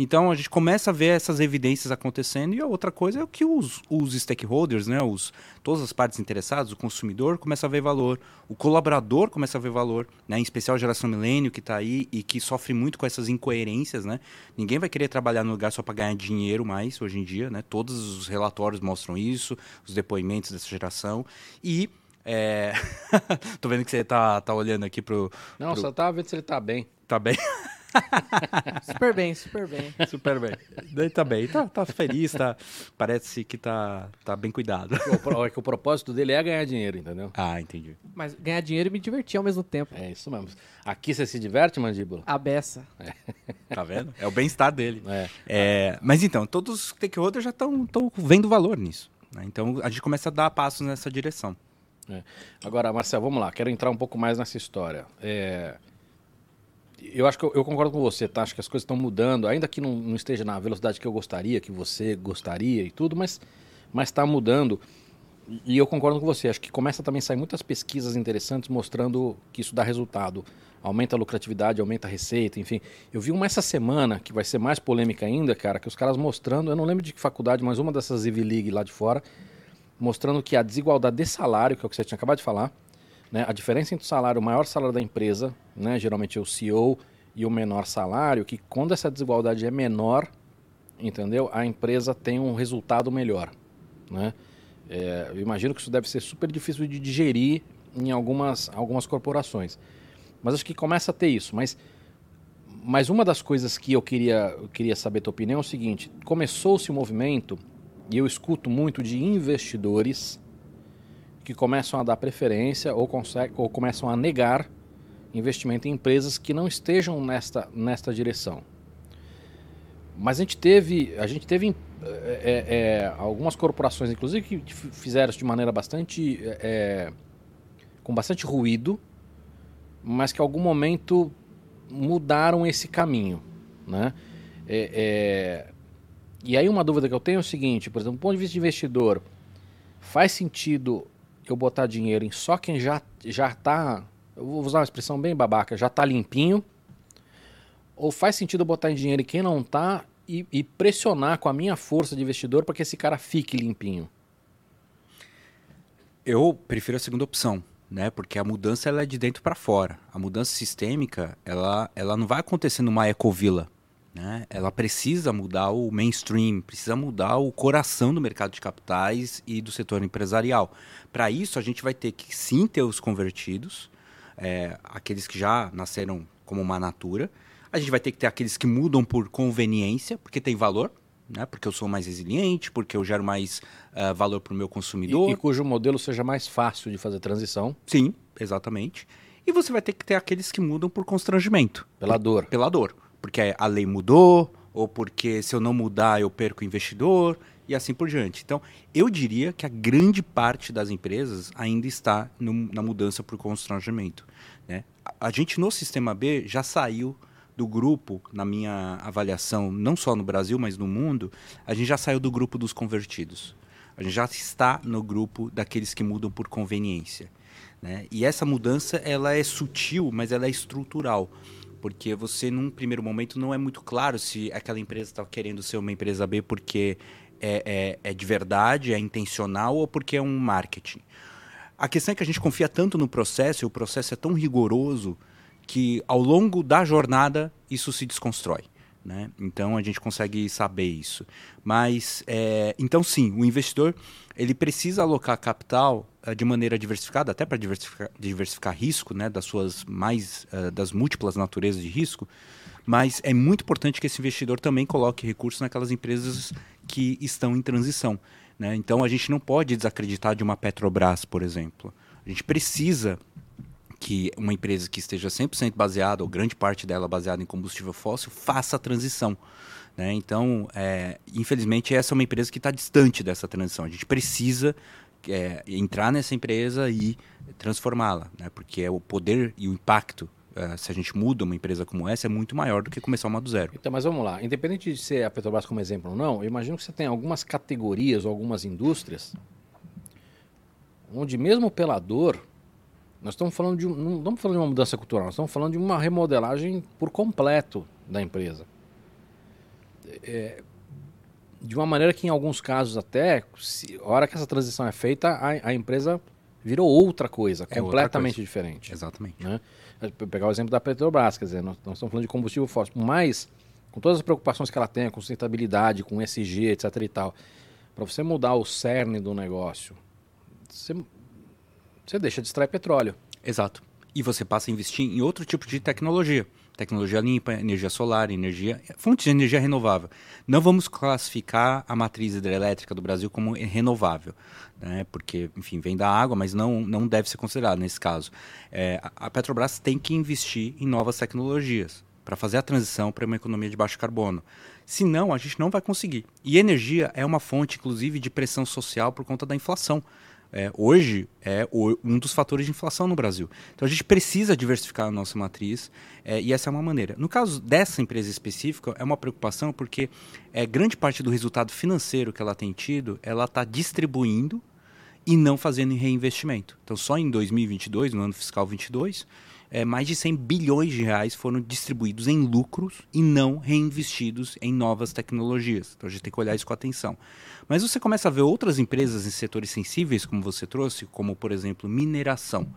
Então a gente começa a ver essas evidências acontecendo e a outra coisa é o que os, os stakeholders, né, os, todas as partes interessadas, o consumidor começa a ver valor, o colaborador começa a ver valor, né, em especial a geração milênio que está aí e que sofre muito com essas incoerências. Né? Ninguém vai querer trabalhar no lugar só para ganhar dinheiro mais hoje em dia. Né? Todos os relatórios mostram isso, os depoimentos dessa geração. E é... Tô vendo que você tá, tá olhando aqui pro. Não, pro... só tava vendo se ele tá bem. Tá bem? super bem, super bem. Super bem. Daí tá bem. Tá, tá feliz, tá, parece que tá, tá bem cuidado. O, é que o propósito dele é ganhar dinheiro, entendeu? Ah, entendi. Mas ganhar dinheiro e me divertir ao mesmo tempo. É isso mesmo. Aqui você se diverte, mandíbula? A beça. É. Tá vendo? É o bem-estar dele. É. É, mas então, todos os stakeholders já estão vendo valor nisso. Né? Então a gente começa a dar passos nessa direção. É. Agora, Marcelo, vamos lá. Quero entrar um pouco mais nessa história. É, eu acho que eu, eu, concordo com você, tá? Acho que as coisas estão mudando, ainda que não, não, esteja na velocidade que eu gostaria, que você gostaria e tudo, mas está mudando. E eu concordo com você. Acho que começa também a sair muitas pesquisas interessantes mostrando que isso dá resultado. Aumenta a lucratividade, aumenta a receita, enfim. Eu vi uma essa semana, que vai ser mais polêmica ainda, cara, que os caras mostrando, eu não lembro de que faculdade, mas uma dessas Ivy League lá de fora, mostrando que a desigualdade de salário, que é o que você tinha acabado de falar, né, a diferença entre o salário, o maior salário da empresa, né, geralmente é o CEO, e o menor salário, que quando essa desigualdade é menor, entendeu? A empresa tem um resultado melhor, né? É, eu imagino que isso deve ser super difícil de digerir em algumas, algumas corporações. Mas acho que começa a ter isso. Mas, mas uma das coisas que eu queria, eu queria saber a tua opinião é o seguinte: começou-se o um movimento, e eu escuto muito de investidores que começam a dar preferência ou, ou começam a negar investimento em empresas que não estejam nesta, nesta direção. Mas a gente teve, a gente teve é, é, algumas corporações, inclusive, que fizeram isso de maneira bastante. É, com bastante ruído, mas que em algum momento mudaram esse caminho. Né? É, e aí uma dúvida que eu tenho é o seguinte, por exemplo, do ponto de vista de investidor, faz sentido eu botar dinheiro em só quem já já está, vou usar uma expressão bem babaca, já está limpinho, ou faz sentido eu botar em dinheiro em quem não está e, e pressionar com a minha força de investidor para que esse cara fique limpinho? Eu prefiro a segunda opção, né? Porque a mudança ela é de dentro para fora. A mudança sistêmica, ela, ela não vai acontecer numa ecovila. Né? Ela precisa mudar o mainstream, precisa mudar o coração do mercado de capitais e do setor empresarial. Para isso, a gente vai ter que sim ter os convertidos, é, aqueles que já nasceram como uma natura. A gente vai ter que ter aqueles que mudam por conveniência, porque tem valor, né? porque eu sou mais resiliente, porque eu gero mais uh, valor para o meu consumidor. E, e cujo modelo seja mais fácil de fazer transição. Sim, exatamente. E você vai ter que ter aqueles que mudam por constrangimento. Pela dor. Pela dor porque a lei mudou, ou porque se eu não mudar eu perco o investidor, e assim por diante. Então, eu diria que a grande parte das empresas ainda está no, na mudança por constrangimento. Né? A, a gente no Sistema B já saiu do grupo, na minha avaliação, não só no Brasil, mas no mundo, a gente já saiu do grupo dos convertidos. A gente já está no grupo daqueles que mudam por conveniência. Né? E essa mudança ela é sutil, mas ela é estrutural porque você, num primeiro momento, não é muito claro se aquela empresa está querendo ser uma empresa B porque é, é, é de verdade, é intencional ou porque é um marketing. A questão é que a gente confia tanto no processo, e o processo é tão rigoroso que ao longo da jornada isso se desconstrói. Né? Então a gente consegue saber isso. Mas é, então sim, o investidor ele precisa alocar capital de maneira diversificada, até para diversificar, diversificar risco, né, das suas mais uh, das múltiplas naturezas de risco. Mas é muito importante que esse investidor também coloque recursos naquelas empresas que estão em transição. Né? Então a gente não pode desacreditar de uma Petrobras, por exemplo. A gente precisa que uma empresa que esteja 100% baseada, ou grande parte dela baseada em combustível fóssil, faça a transição. Né? Então, é, infelizmente, essa é uma empresa que está distante dessa transição. A gente precisa é, entrar nessa empresa e transformá-la, né? porque é o poder e o impacto Uh, se a gente muda uma empresa como essa, é muito maior do que começar uma do zero. Então, mas vamos lá. Independente de ser a Petrobras como exemplo ou não, eu imagino que você tem algumas categorias ou algumas indústrias onde mesmo pela dor, nós estamos falando de, não estamos falando de uma mudança cultural, nós estamos falando de uma remodelagem por completo da empresa é, de uma maneira que em alguns casos até, se, a hora que essa transição é feita, a, a empresa virou outra coisa, é completamente outra coisa. diferente. Exatamente. Né? Vou pegar o exemplo da Petrobras, quer dizer, nós, nós, estamos falando de combustível fóssil, mas com todas as preocupações que ela tem, com sustentabilidade, com SG, etc e tal, para você mudar o cerne do negócio, você, você deixa de extrair petróleo. Exato. E você passa a investir em outro tipo de tecnologia tecnologia limpa, energia solar, energia, fontes de energia renovável. Não vamos classificar a matriz hidrelétrica do Brasil como renovável, né? porque, enfim, vem da água, mas não, não deve ser considerado nesse caso. É, a Petrobras tem que investir em novas tecnologias para fazer a transição para uma economia de baixo carbono. Senão, a gente não vai conseguir. E energia é uma fonte, inclusive, de pressão social por conta da inflação é, hoje é um dos fatores de inflação no Brasil. Então a gente precisa diversificar a nossa matriz é, e essa é uma maneira. No caso dessa empresa específica, é uma preocupação porque é, grande parte do resultado financeiro que ela tem tido, ela está distribuindo e não fazendo reinvestimento. Então só em 2022, no ano fiscal 22, é, mais de 100 bilhões de reais foram distribuídos em lucros e não reinvestidos em novas tecnologias. Então a gente tem que olhar isso com atenção. Mas você começa a ver outras empresas em setores sensíveis, como você trouxe, como por exemplo mineração.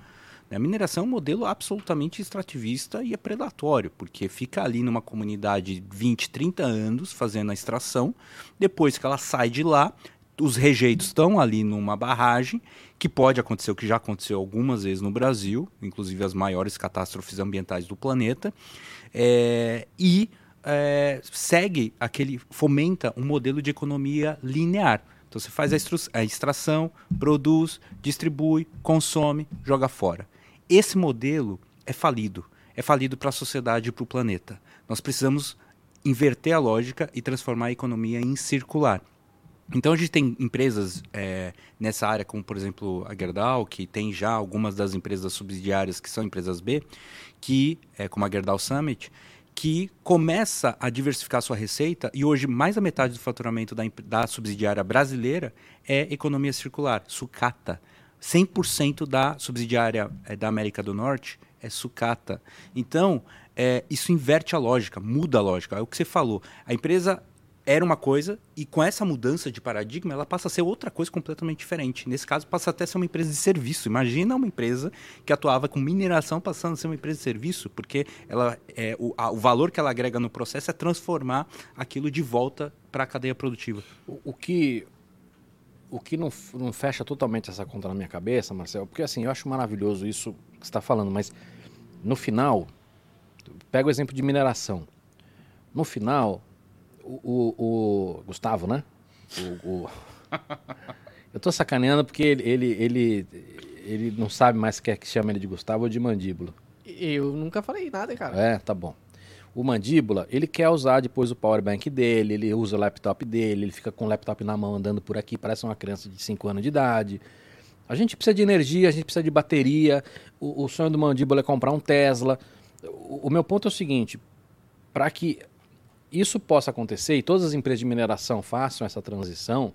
A mineração é um modelo absolutamente extrativista e é predatório, porque fica ali numa comunidade 20, 30 anos fazendo a extração, depois que ela sai de lá, os rejeitos estão ali numa barragem, que pode acontecer, o que já aconteceu algumas vezes no Brasil, inclusive as maiores catástrofes ambientais do planeta, é, e é, segue aquele, fomenta um modelo de economia linear. Então você faz a, a extração, produz, distribui, consome, joga fora. Esse modelo é falido. É falido para a sociedade e para o planeta. Nós precisamos inverter a lógica e transformar a economia em circular. Então a gente tem empresas é, nessa área, como por exemplo a Gerdau, que tem já algumas das empresas subsidiárias que são empresas B, que, é, como a Gerdau Summit, que começa a diversificar sua receita e hoje mais da metade do faturamento da, da subsidiária brasileira é economia circular, sucata. 100% da subsidiária é, da América do Norte é sucata. Então, é, isso inverte a lógica, muda a lógica. É o que você falou. A empresa era uma coisa e com essa mudança de paradigma ela passa a ser outra coisa completamente diferente. Nesse caso passa até a ser uma empresa de serviço. Imagina uma empresa que atuava com mineração passando a ser uma empresa de serviço, porque ela é, o, a, o valor que ela agrega no processo é transformar aquilo de volta para a cadeia produtiva. O, o, que o que não, não fecha totalmente essa conta na minha cabeça, Marcelo, porque assim eu acho maravilhoso isso que você está falando, mas no final pega o exemplo de mineração. No final, o, o, o Gustavo, né? O, o... Eu tô sacaneando porque ele, ele, ele, ele não sabe mais se quer que chame ele de Gustavo ou de mandíbula. Eu nunca falei nada, cara. É, tá bom. O mandíbula, ele quer usar depois o power bank dele, ele usa o laptop dele, ele fica com o laptop na mão andando por aqui, parece uma criança de 5 anos de idade. A gente precisa de energia, a gente precisa de bateria. O, o sonho do mandíbula é comprar um Tesla. O, o meu ponto é o seguinte: para que isso possa acontecer e todas as empresas de mineração façam essa transição,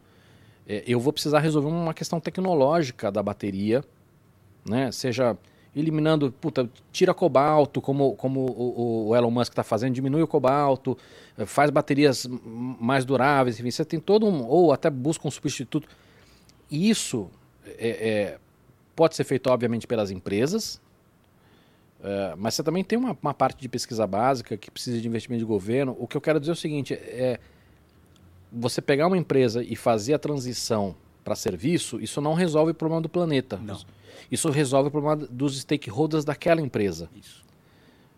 é, eu vou precisar resolver uma questão tecnológica da bateria, né? Seja eliminando, puta, tira cobalto, como, como o, o Elon Musk está fazendo, diminui o cobalto, eh, faz baterias mais duráveis, enfim, você tem todo um, ou até busca um substituto. Isso é, é, pode ser feito, obviamente, pelas empresas, é, mas você também tem uma, uma, parte de pesquisa básica que precisa de investimento de governo. O que eu quero dizer é o seguinte: é você pegar uma empresa e fazer a transição para serviço, isso não resolve o problema do planeta. Não. Isso resolve o problema dos stakeholders daquela empresa. Isso.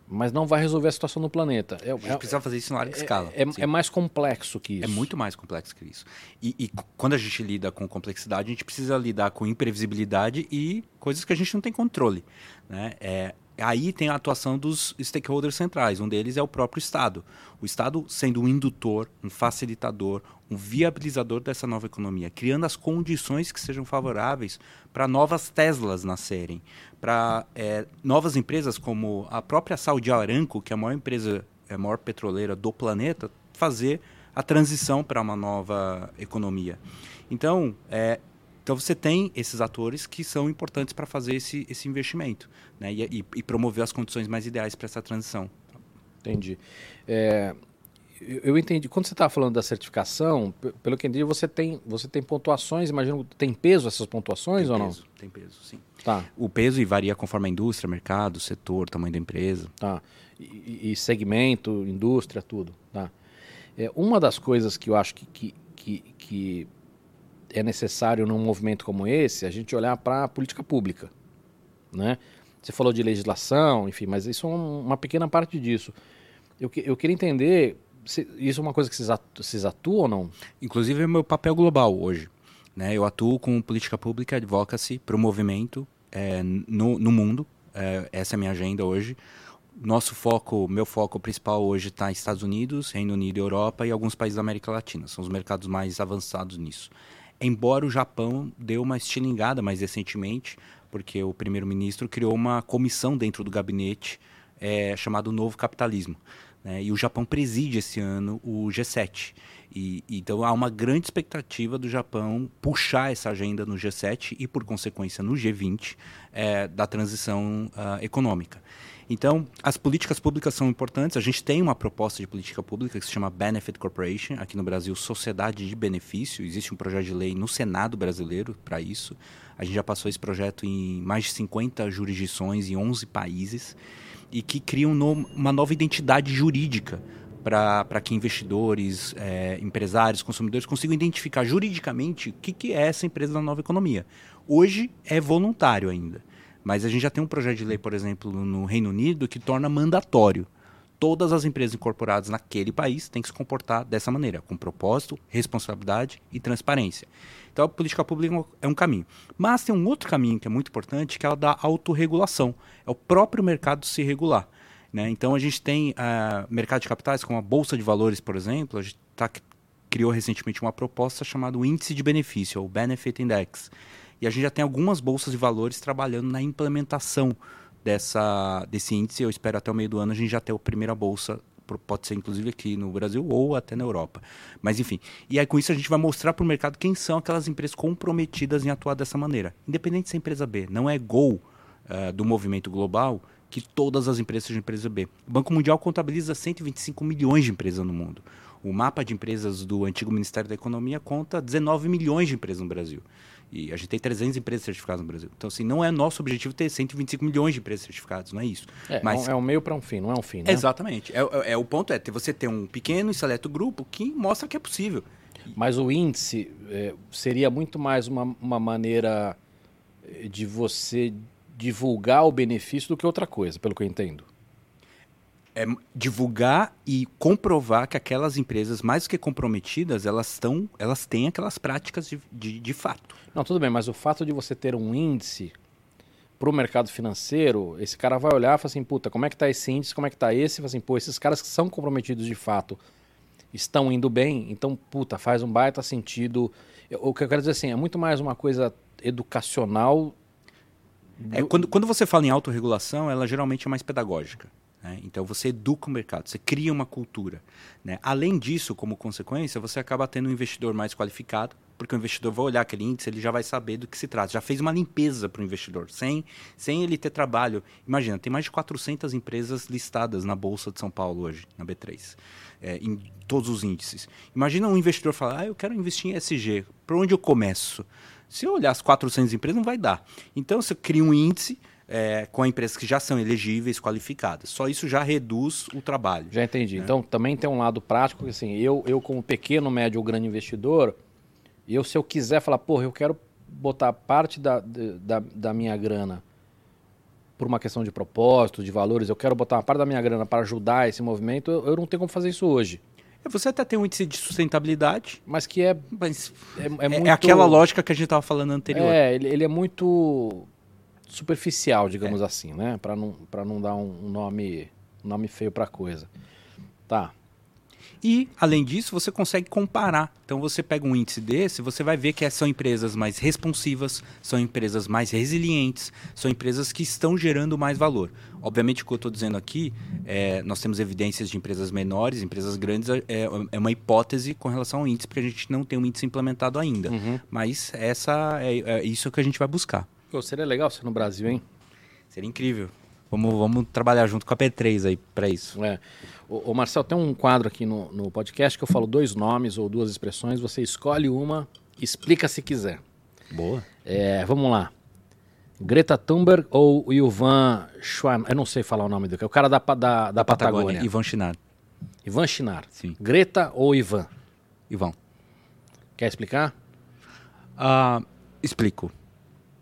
Mas não vai resolver a situação no planeta. É, a gente é, precisa fazer isso em larga é, escala. É, é, mais complexo que isso. É muito mais complexo que isso. E, e, quando a gente lida com complexidade, a gente precisa lidar com imprevisibilidade e coisas que a gente não tem controle. Né? É, aí tem a atuação dos stakeholders centrais. Um deles é o próprio Estado. O Estado sendo um indutor, um facilitador, um viabilizador dessa nova economia, criando as condições que sejam favoráveis para novas Teslas nascerem, para é, novas empresas como a própria Saudi Aramco, que é a maior empresa, é a maior petroleira do planeta, fazer a transição para uma nova economia. Então, é, então você tem esses atores que são importantes para fazer esse, esse investimento né? e, e, e promover as condições mais ideais para essa transição. Entendi. É, eu entendi. Quando você estava falando da certificação, pelo que eu entendi, você tem, você tem pontuações, imagino, tem peso essas pontuações tem ou peso, não? Tem peso, sim. Tá. O peso varia conforme a indústria, mercado, setor, tamanho da empresa. Tá. E, e segmento, indústria, tudo. Tá. É, uma das coisas que eu acho que, que, que, que é necessário num movimento como esse a gente olhar para a política pública. Né? Você falou de legislação, enfim, mas isso é uma pequena parte disso. Eu, eu queria entender, se, isso é uma coisa que vocês, atu, vocês atuam ou não? Inclusive é meu papel global hoje. Né? Eu atuo com política pública, advocacy para o movimento é, no, no mundo. É, essa é a minha agenda hoje. Nosso foco, meu foco principal hoje está Estados Unidos, Reino Unido, Europa e alguns países da América Latina. São os mercados mais avançados nisso embora o Japão deu uma estilingada mais recentemente, porque o primeiro-ministro criou uma comissão dentro do gabinete é, chamado Novo Capitalismo. Né? E o Japão preside esse ano o G7. E, então há uma grande expectativa do Japão puxar essa agenda no G7 e, por consequência, no G20 é, da transição uh, econômica. Então, as políticas públicas são importantes. A gente tem uma proposta de política pública que se chama Benefit Corporation, aqui no Brasil, Sociedade de Benefício. Existe um projeto de lei no Senado brasileiro para isso. A gente já passou esse projeto em mais de 50 jurisdições em 11 países e que cria uma nova identidade jurídica para que investidores, é, empresários, consumidores consigam identificar juridicamente o que, que é essa empresa da nova economia. Hoje é voluntário ainda. Mas a gente já tem um projeto de lei, por exemplo, no Reino Unido, que torna mandatório. Todas as empresas incorporadas naquele país têm que se comportar dessa maneira, com propósito, responsabilidade e transparência. Então, a política pública é um caminho. Mas tem um outro caminho que é muito importante, que é o da autorregulação. É o próprio mercado se regular. Né? Então, a gente tem uh, mercado de capitais, como a Bolsa de Valores, por exemplo, a gente tá, criou recentemente uma proposta chamada Índice de Benefício, ou Benefit Index e a gente já tem algumas bolsas de valores trabalhando na implementação dessa, desse índice. Eu espero até o meio do ano a gente já ter a primeira bolsa pode ser inclusive aqui no Brasil ou até na Europa. Mas enfim, e aí com isso a gente vai mostrar para o mercado quem são aquelas empresas comprometidas em atuar dessa maneira. Independente de ser empresa B, não é gol uh, do movimento global que todas as empresas sejam empresa B. O Banco Mundial contabiliza 125 milhões de empresas no mundo. O mapa de empresas do antigo Ministério da Economia conta 19 milhões de empresas no Brasil. E a gente tem 300 empresas certificadas no Brasil. Então, assim, não é nosso objetivo ter 125 milhões de empresas certificadas, não é isso. É, Mas, é um meio para um fim, não é um fim, né? Exatamente. É, é, é, o ponto é ter, você ter um pequeno e seleto grupo que mostra que é possível. Mas o índice é, seria muito mais uma, uma maneira eh, de você divulgar o benefício do que outra coisa, pelo que eu entendo é divulgar e comprovar que aquelas empresas mais do que comprometidas elas estão elas têm aquelas práticas de, de, de, fato. Não tudo bem mas o fato de você ter um índice para o mercado financeiro esse cara vai olhar e falar assim puta como é que está esse índice como é que está esse? E fala assim pô esses caras que são comprometidos de fato estão indo bem então puta faz um baita sentido. O que eu quero dizer assim é muito mais uma coisa educacional do... é, quando, quando você fala em autorregulação ela geralmente é mais pedagógica Né? Então você educa o mercado, você cria uma cultura. Né? Além disso, como consequência, você acaba tendo um investidor mais qualificado, porque o investidor vai olhar aquele índice, ele já vai saber do que se trata. Já fez uma limpeza para o investidor, sem, sem ele ter trabalho. Imagina, tem mais de 400 empresas listadas na Bolsa de São Paulo hoje, na B3, é, em todos os índices. Imagina um investidor falar, ah, eu quero investir em SG, por onde eu começo? Se eu olhar as 400 empresas, não vai dar. Então, você cria um índice é, com empresas que já são elegíveis, qualificadas. Só isso já reduz o trabalho. Já entendi. Né? Então, também tem um lado prático, que assim, eu, eu como pequeno, médio ou grande investidor, eu se eu quiser falar, porra, eu quero botar parte da, da, da minha grana por uma questão de propósito, de valores, eu quero botar uma parte da minha grana para ajudar esse movimento, eu, eu não tenho como fazer isso hoje. É, você até tem um índice de sustentabilidade, mas que é. Mas é, é, é, muito... é aquela lógica que a gente estava falando anterior. É, ele, ele, é muito superficial, digamos é. assim, né? Para não, não dar um nome, um nome feio para a coisa. Tá. E, além disso, você consegue comparar. Então, você pega um índice desse, você vai ver que são empresas mais responsivas, são empresas mais resilientes, são empresas que estão gerando mais valor. Obviamente, o que eu estou dizendo aqui, é, nós temos evidências de empresas menores, empresas grandes, é, é, uma hipótese com relação ao índice, porque a gente não tem um índice implementado ainda. Uhum. Mas essa é, é isso que a gente vai buscar. Pô, seria legal ser no Brasil, hein? Seria incrível. Vamos, vamos trabalhar junto com a P3 aí para isso. É. O, o, Marcel, tem um quadro aqui no, no podcast que eu falo dois nomes ou duas expressões, você escolhe uma, explica se quiser. Boa. É, vamos lá. Greta Thunberg ou Ivan Schwan, eu não sei falar o nome dele, é o cara da, da, da, da Patagônia. Patagônia. Ivan Chinar. Ivan Chinar. Sim. Greta ou Ivan? Ivan. Quer explicar? Uh, explico.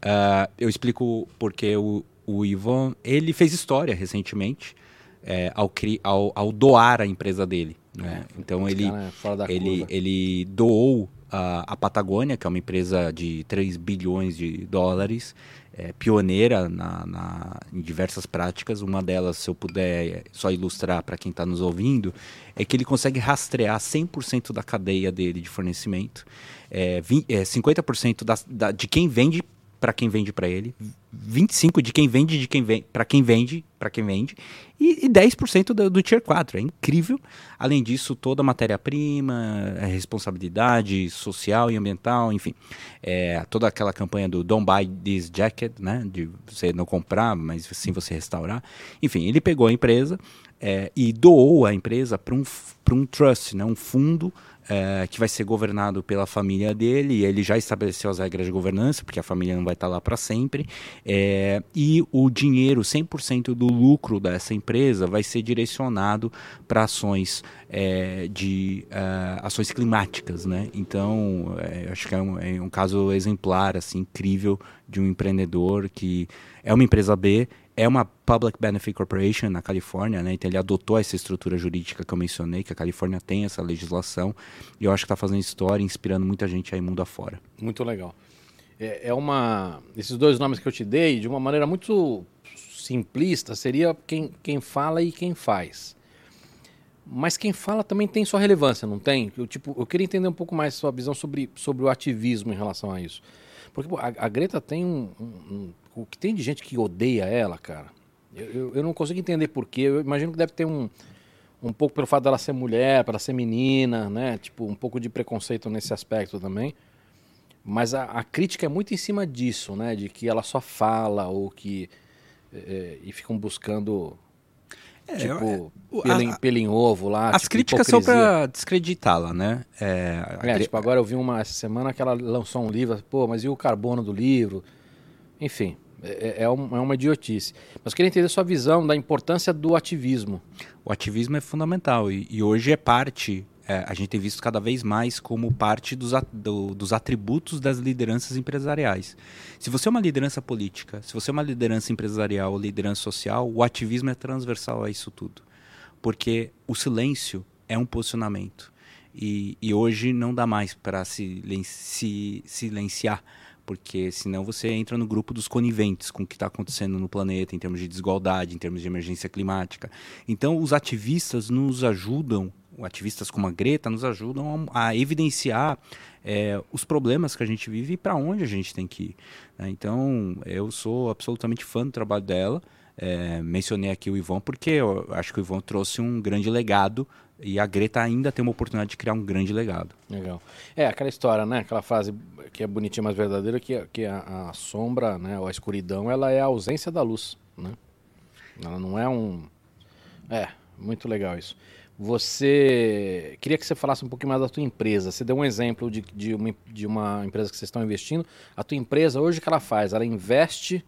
Uh, eu explico porque o, o Ivan, ele fez história recentemente é, ao, ao, ao, doar a empresa dele. Né? É, então ele, é ele, ele doou a, a, Patagônia, que é uma empresa de 3 bilhões de dólares, é, pioneira na, na, em diversas práticas. Uma delas, se eu puder só ilustrar para quem está nos ouvindo, é que ele consegue rastrear 100% da cadeia dele de fornecimento, é, 20, é, 50% da, da, de quem vende para quem vende para ele, 25 de quem vende de quem vende para quem vende para quem vende e, e 10% do, do tier 4. É incrível. Além disso, toda a matéria-prima, a responsabilidade social e ambiental, enfim, é, toda aquela campanha do Don't Buy This Jacket, né, de você não comprar, mas sim você restaurar. Enfim, ele pegou a empresa é, e doou a empresa para um, um trust, né, um fundo é, que vai ser governado pela família dele, ele já estabeleceu as regras de governança, porque a família não vai estar lá para sempre, é, e o dinheiro, 100% do lucro dessa empresa vai ser direcionado para ações é, de uh, ações climáticas, né? Então, é, acho que é um, é um caso exemplar, assim, incrível de um empreendedor que é uma empresa B, é uma Public Benefit Corporation na Califórnia, né? Então ele adotou essa estrutura jurídica que eu mencionei, que a Califórnia tem essa legislação, e eu acho que está fazendo história, inspirando muita gente aí mundo afora. Muito legal. É, é uma. Esses dois nomes que eu te dei, de uma maneira muito simplista, seria quem, quem fala e quem faz. Mas quem fala também tem sua relevância, não tem? Eu, tipo, eu queria entender um pouco mais sua visão sobre, sobre o ativismo em relação a isso. Porque pô, a, a, Greta tem um, um, o que tem de gente que odeia ela, cara, eu, eu, eu não consigo entender porquê. Eu imagino que deve ter um, um pouco pelo fato dela ser mulher, para ser menina, né? Tipo, um pouco de preconceito nesse aspecto também. Mas a, a, crítica é muito em cima disso, né? De que ela só fala ou que. É, e ficam buscando. É, tipo, é, pelo, em, pelo em ovo lá. As tipo, críticas hipocrisia. são pra descreditá-la, né? É, é tipo, agora eu vi uma essa semana que ela lançou um livro, pô, mas e o carbono do livro? Enfim, é, é, é, é uma idiotice. Mas queria entender sua visão da importância do ativismo. O ativismo é fundamental e, e hoje é parte, é, a gente tem visto cada vez mais como parte dos, do, dos atributos das lideranças empresariais. Se você é uma liderança política, se você é uma liderança empresarial ou liderança social, o ativismo é transversal a isso tudo. Porque o silêncio é um posicionamento. E, e hoje não dá mais para se, silenciar porque senão você entra no grupo dos coniventes com o que está acontecendo no planeta em termos de desigualdade, em termos de emergência climática. Então, os ativistas nos ajudam, ativistas como a Greta, nos ajudam a, a evidenciar é, os problemas que a gente vive e para onde a gente tem que ir. Né? Então, eu sou absolutamente fã do trabalho dela. É, mencionei aqui o Ivon porque eu acho que o Ivon trouxe um grande legado e a Greta ainda tem uma oportunidade de criar um grande legado. Legal. É aquela história, né? Aquela frase que é bonitinha, mas verdadeira, que, que a, a sombra, né? Ou a escuridão, ela é a ausência da luz, né? Ela não é um... É, muito legal isso. Você... Queria que você falasse um pouquinho mais da tua empresa. Você deu um exemplo de, de, uma, de uma empresa que vocês estão investindo. A tua empresa, hoje, o que ela faz? Ela investe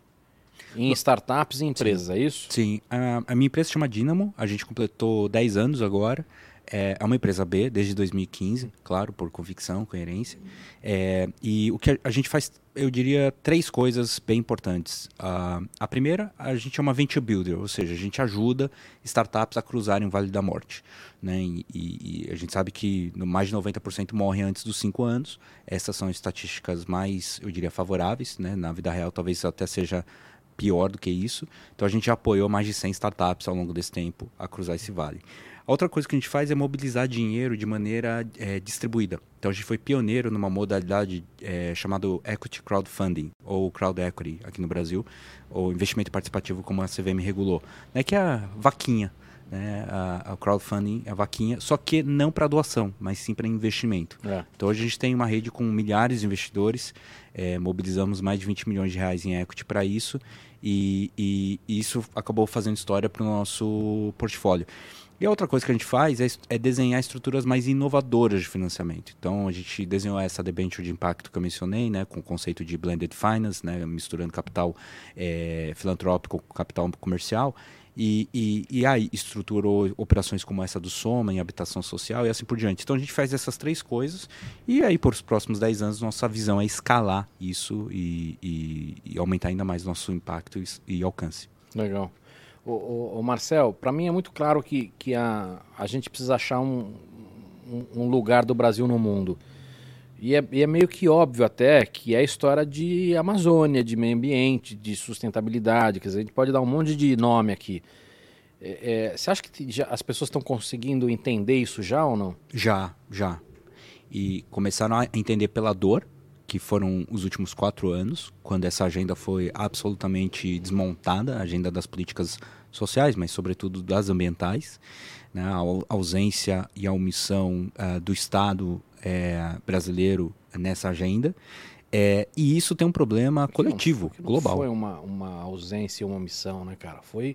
em startups e empresas, Sim. é isso? Sim. A, a, minha empresa se chama Dynamo. A gente completou 10 anos agora. É, é uma empresa B desde 2015, claro, por convicção, coerência. É, e o que a, gente faz, eu diria, três coisas bem importantes. Uh, a primeira, a gente é uma venture builder, ou seja, a gente ajuda startups a cruzarem o Vale da Morte. Né? E, e, e a gente sabe que mais de 90% morrem antes dos 5 anos. Essas são estatísticas mais, eu diria, favoráveis. Né? Na vida real, talvez até seja pior do que isso. Então a gente apoiou mais de 100 startups ao longo desse tempo a cruzar esse vale. A outra coisa que a gente faz é mobilizar dinheiro de maneira é, distribuída. Então a gente foi pioneiro numa modalidade é, chamada Equity Crowdfunding, ou Crowd Equity aqui no Brasil, ou investimento participativo como a CVM regulou, né, que é a vaquinha. Né, a, a crowdfunding, a vaquinha, só que não para doação, mas sim para investimento. É. Então a gente tem uma rede com milhares de investidores, é, mobilizamos mais de 20 milhões de reais em equity para isso, e, e, e isso acabou fazendo história para o nosso portfólio. E a outra coisa que a gente faz é, é, desenhar estruturas mais inovadoras de financiamento. Então, a gente desenhou essa debenture de impacto que eu mencionei, né, com o conceito de blended finance, né, misturando capital é, filantrópico com capital comercial. E, e, e, aí estruturou operações como essa do Soma em habitação social e assim por diante. Então a gente faz essas três coisas e aí por os próximos 10 anos nossa visão é escalar isso e, e, aumentar ainda mais nosso impacto e, alcance. Legal. O, Marcel, para mim é muito claro que, que a, a gente precisa achar um, um, um lugar do Brasil no mundo. E é, e é, meio que óbvio até que é história de Amazônia, de meio ambiente, de sustentabilidade. Quer dizer, a gente pode dar um monte de nome aqui. É, é, você acha que já, as pessoas estão conseguindo entender isso já ou não? Já, já. E começaram a entender pela dor, que foram os últimos quatro anos, quando essa agenda foi absolutamente desmontada, a agenda das políticas sociais, mas sobretudo das ambientais, né? a ausência e a omissão uh, do Estado é, brasileiro nessa agenda. É, e isso tem um problema coletivo, não, global. Não foi uma, uma ausência e uma omissão, né, cara? Foi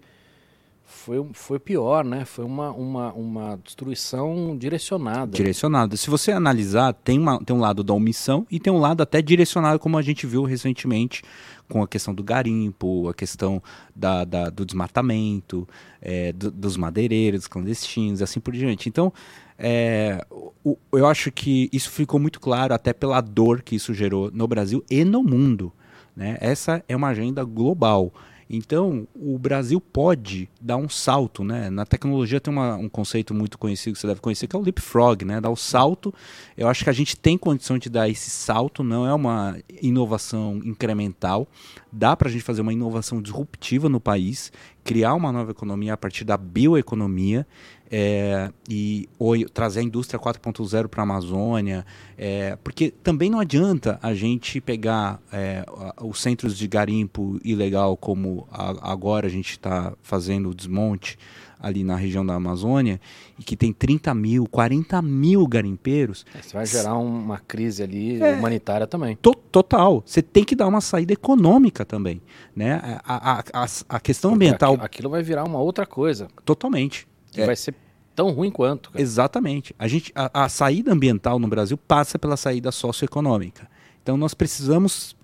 foi, foi pior, né? Foi uma, uma, uma destruição direcionada. Direcionada. Se você analisar, tem, uma, tem um lado da omissão e tem um lado até direcionado, como a gente viu recentemente com a questão do garimpo, a questão da, da do desmatamento, é, do, dos madeireiros clandestinos, assim por diante. Então, é, o, eu acho que isso ficou muito claro até pela dor que isso gerou no Brasil e no mundo. Né? Essa é uma agenda global. Então, o Brasil pode dar um salto, né? Na tecnologia tem uma, um conceito muito conhecido que você deve conhecer, que é o leapfrog, né? Dar o salto. Eu acho que a gente tem condição de dar esse salto, não é uma inovação incremental. Dá para a gente fazer uma inovação disruptiva no país, criar uma nova economia a partir da bioeconomia é, e ou trazer a indústria 4.0 para a Amazônia, é, porque também não adianta a gente pegar é, os centros de garimpo ilegal, como a, agora a gente está fazendo o desmonte ali na região da Amazônia, e que tem 30 mil, 40 mil garimpeiros. Isso vai gerar uma crise ali é. humanitária também. To total. Você tem que dar uma saída econômica também. Né? A, a, a, a questão ambiental. Aquilo, aquilo vai virar uma outra coisa. Totalmente. Que é. vai ser tão ruim quanto. Cara. Exatamente. A, gente, a, a saída ambiental no Brasil passa pela saída socioeconômica. Então nós precisamos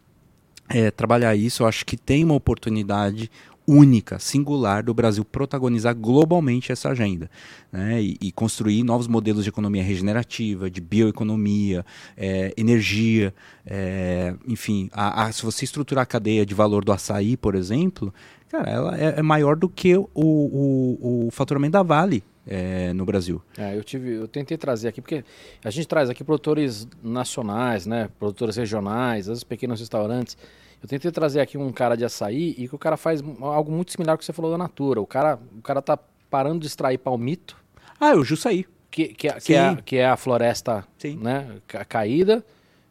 é, trabalhar isso. Eu acho que tem uma oportunidade única, singular do Brasil protagonizar globalmente essa agenda né? e, e, construir novos modelos de economia regenerativa, de bioeconomia, é, energia, é, enfim, a, a, se você estruturar a cadeia de valor do açaí, por exemplo, cara, ela é, é maior do que o, o, o faturamento da Vale é, no Brasil. É, eu tive, eu tentei trazer aqui porque a gente traz aqui produtores nacionais, né, produtores regionais, os pequenos restaurantes. Eu tentei trazer aqui um cara de açaí e que o cara faz algo muito similar ao que você falou da Natura. O cara, o cara tá parando de extrair palmito. Ah, é o Jussaí. Que, que, é, que, é, que é a floresta né, caída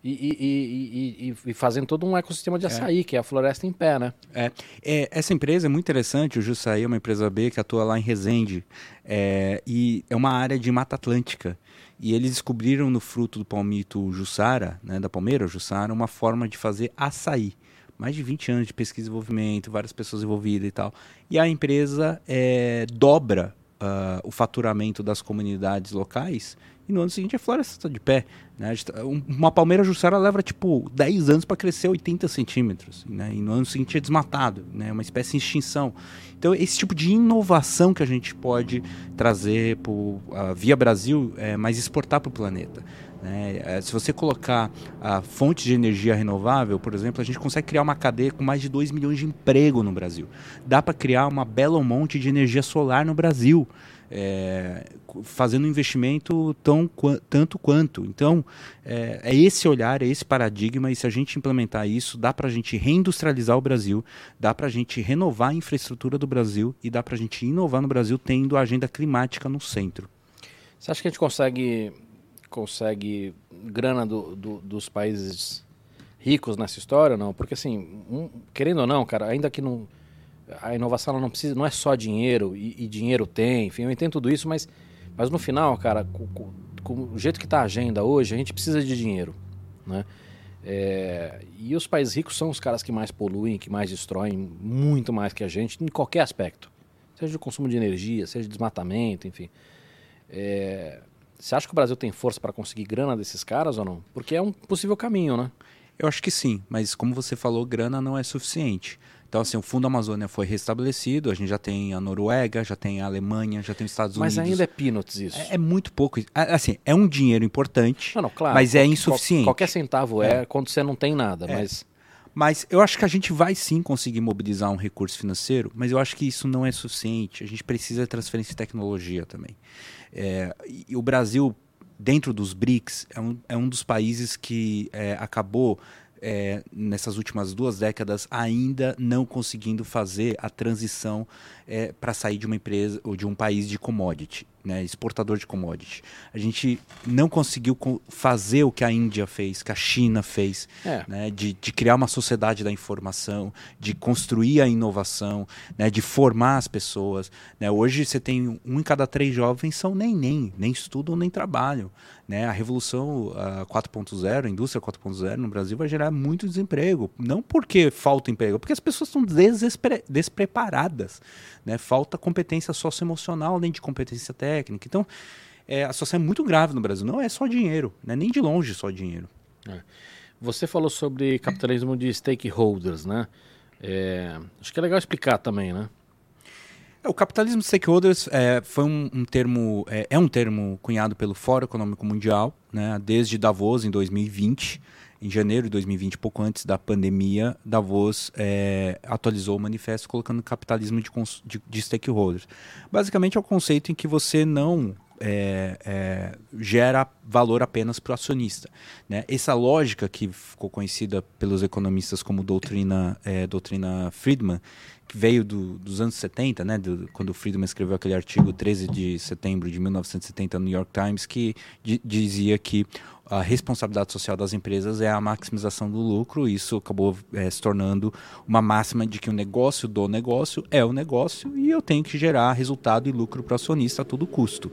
e, e, e, e, fazendo todo um ecossistema de açaí, é. que é a floresta em pé, né? É. é. essa empresa é muito interessante, o Jussaí é uma empresa B que atua lá em Resende, é, e é uma área de Mata Atlântica. E eles descobriram no fruto do palmito Jussara, né, da palmeira Jussara, uma forma de fazer açaí. Mais de 20 anos de pesquisa e desenvolvimento, várias pessoas envolvidas e tal. E a empresa é, dobra uh, o faturamento das comunidades locais e no ano seguinte a floresta está de pé. Né? Tá, uma palmeira jussara leva tipo 10 anos para crescer 80 centímetros. Né? E no ano seguinte é desmatado, né? É uma espécie em extinção. Então, esse tipo de inovação que a gente pode trazer pro, uh, via Brasil, é, mas exportar para o planeta. Né? É, se você colocar a fonte de energia renovável, por exemplo, a gente consegue criar uma cadeia com mais de 2 milhões de emprego no Brasil. Dá para criar uma bela monte de energia solar no Brasil é, fazendo investimento tão, tanto quanto. Então, é, é, esse olhar, é esse paradigma, e se a gente implementar isso, dá para a gente reindustrializar o Brasil, dá para a gente renovar a infraestrutura do Brasil e dá para a gente inovar no Brasil tendo a agenda climática no centro. Você acha que a gente consegue, consegue grana do, do, dos países ricos nessa história ou não? Porque, assim, um, querendo ou não, cara, ainda que não a inovação não precisa, não é só dinheiro e, e, dinheiro tem, enfim, eu entendo tudo isso, mas, mas no final, cara, com, com, com o jeito que está a agenda hoje, a gente precisa de dinheiro, né? É, e os países ricos são os caras que mais poluem, que mais destroem, muito mais que a gente, em qualquer aspecto, seja de consumo de energia, seja de desmatamento, enfim. É, você acha que o Brasil tem força para conseguir grana desses caras ou não? Porque é um possível caminho, né? Eu acho que sim, mas como você falou, grana não é suficiente. Então, assim, o Fundo Amazônia foi restabelecido, a gente já tem a Noruega, já tem a Alemanha, já tem os Estados mas Unidos. Mas ainda é peanuts isso. É, é, muito pouco. Assim, é um dinheiro importante, não, não, claro, mas é insuficiente. Qualquer centavo é, é quando você não tem nada, é. mas... Mas eu acho que a gente vai sim conseguir mobilizar um recurso financeiro, mas eu acho que isso não é suficiente. A gente precisa de transferência de tecnologia também. É, e o Brasil, dentro dos BRICS, é um, é um dos países que é, acabou é, nessas últimas duas décadas ainda não conseguindo fazer a transição é, para sair de uma empresa ou de um país de commodity né, exportador de commodity. A gente não conseguiu fazer o que a Índia fez, que a China fez, é. né, de, de, criar uma sociedade da informação, de construir a inovação, né, de formar as pessoas. Né. Hoje você tem um em cada três jovens são nem nem, nem estudam nem trabalham. Né. A revolução uh, 4.0, a indústria 4.0 no Brasil vai gerar muito desemprego. Não porque falta emprego, porque as pessoas estão despre despreparadas. Né. Falta competência socioemocional, nem de competência técnica técnica. Então, é, a situação é muito grave no Brasil. Não é só dinheiro, não é nem de longe só dinheiro. É. Você falou sobre capitalismo de stakeholders, né? É, acho que é legal explicar também, né? É, o capitalismo de stakeholders é, foi um, um termo, é, é, um termo cunhado pelo Fórum Econômico Mundial, né, desde Davos em 2020. Em janeiro de 2020, pouco antes da pandemia, Davos é, atualizou o manifesto colocando capitalismo de, de, de, stakeholders. Basicamente é o conceito em que você não é, é, gera valor apenas para o acionista. Né? Essa lógica que ficou conhecida pelos economistas como doutrina, é, doutrina Friedman, que veio do, dos anos 70, né, do, quando o Friedman escreveu aquele artigo 13 de setembro de 1970 no New York Times, que dizia que a responsabilidade social das empresas é a maximização do lucro. Isso acabou é, se tornando uma máxima de que o negócio do negócio é o negócio e eu tenho que gerar resultado e lucro para o acionista a todo custo.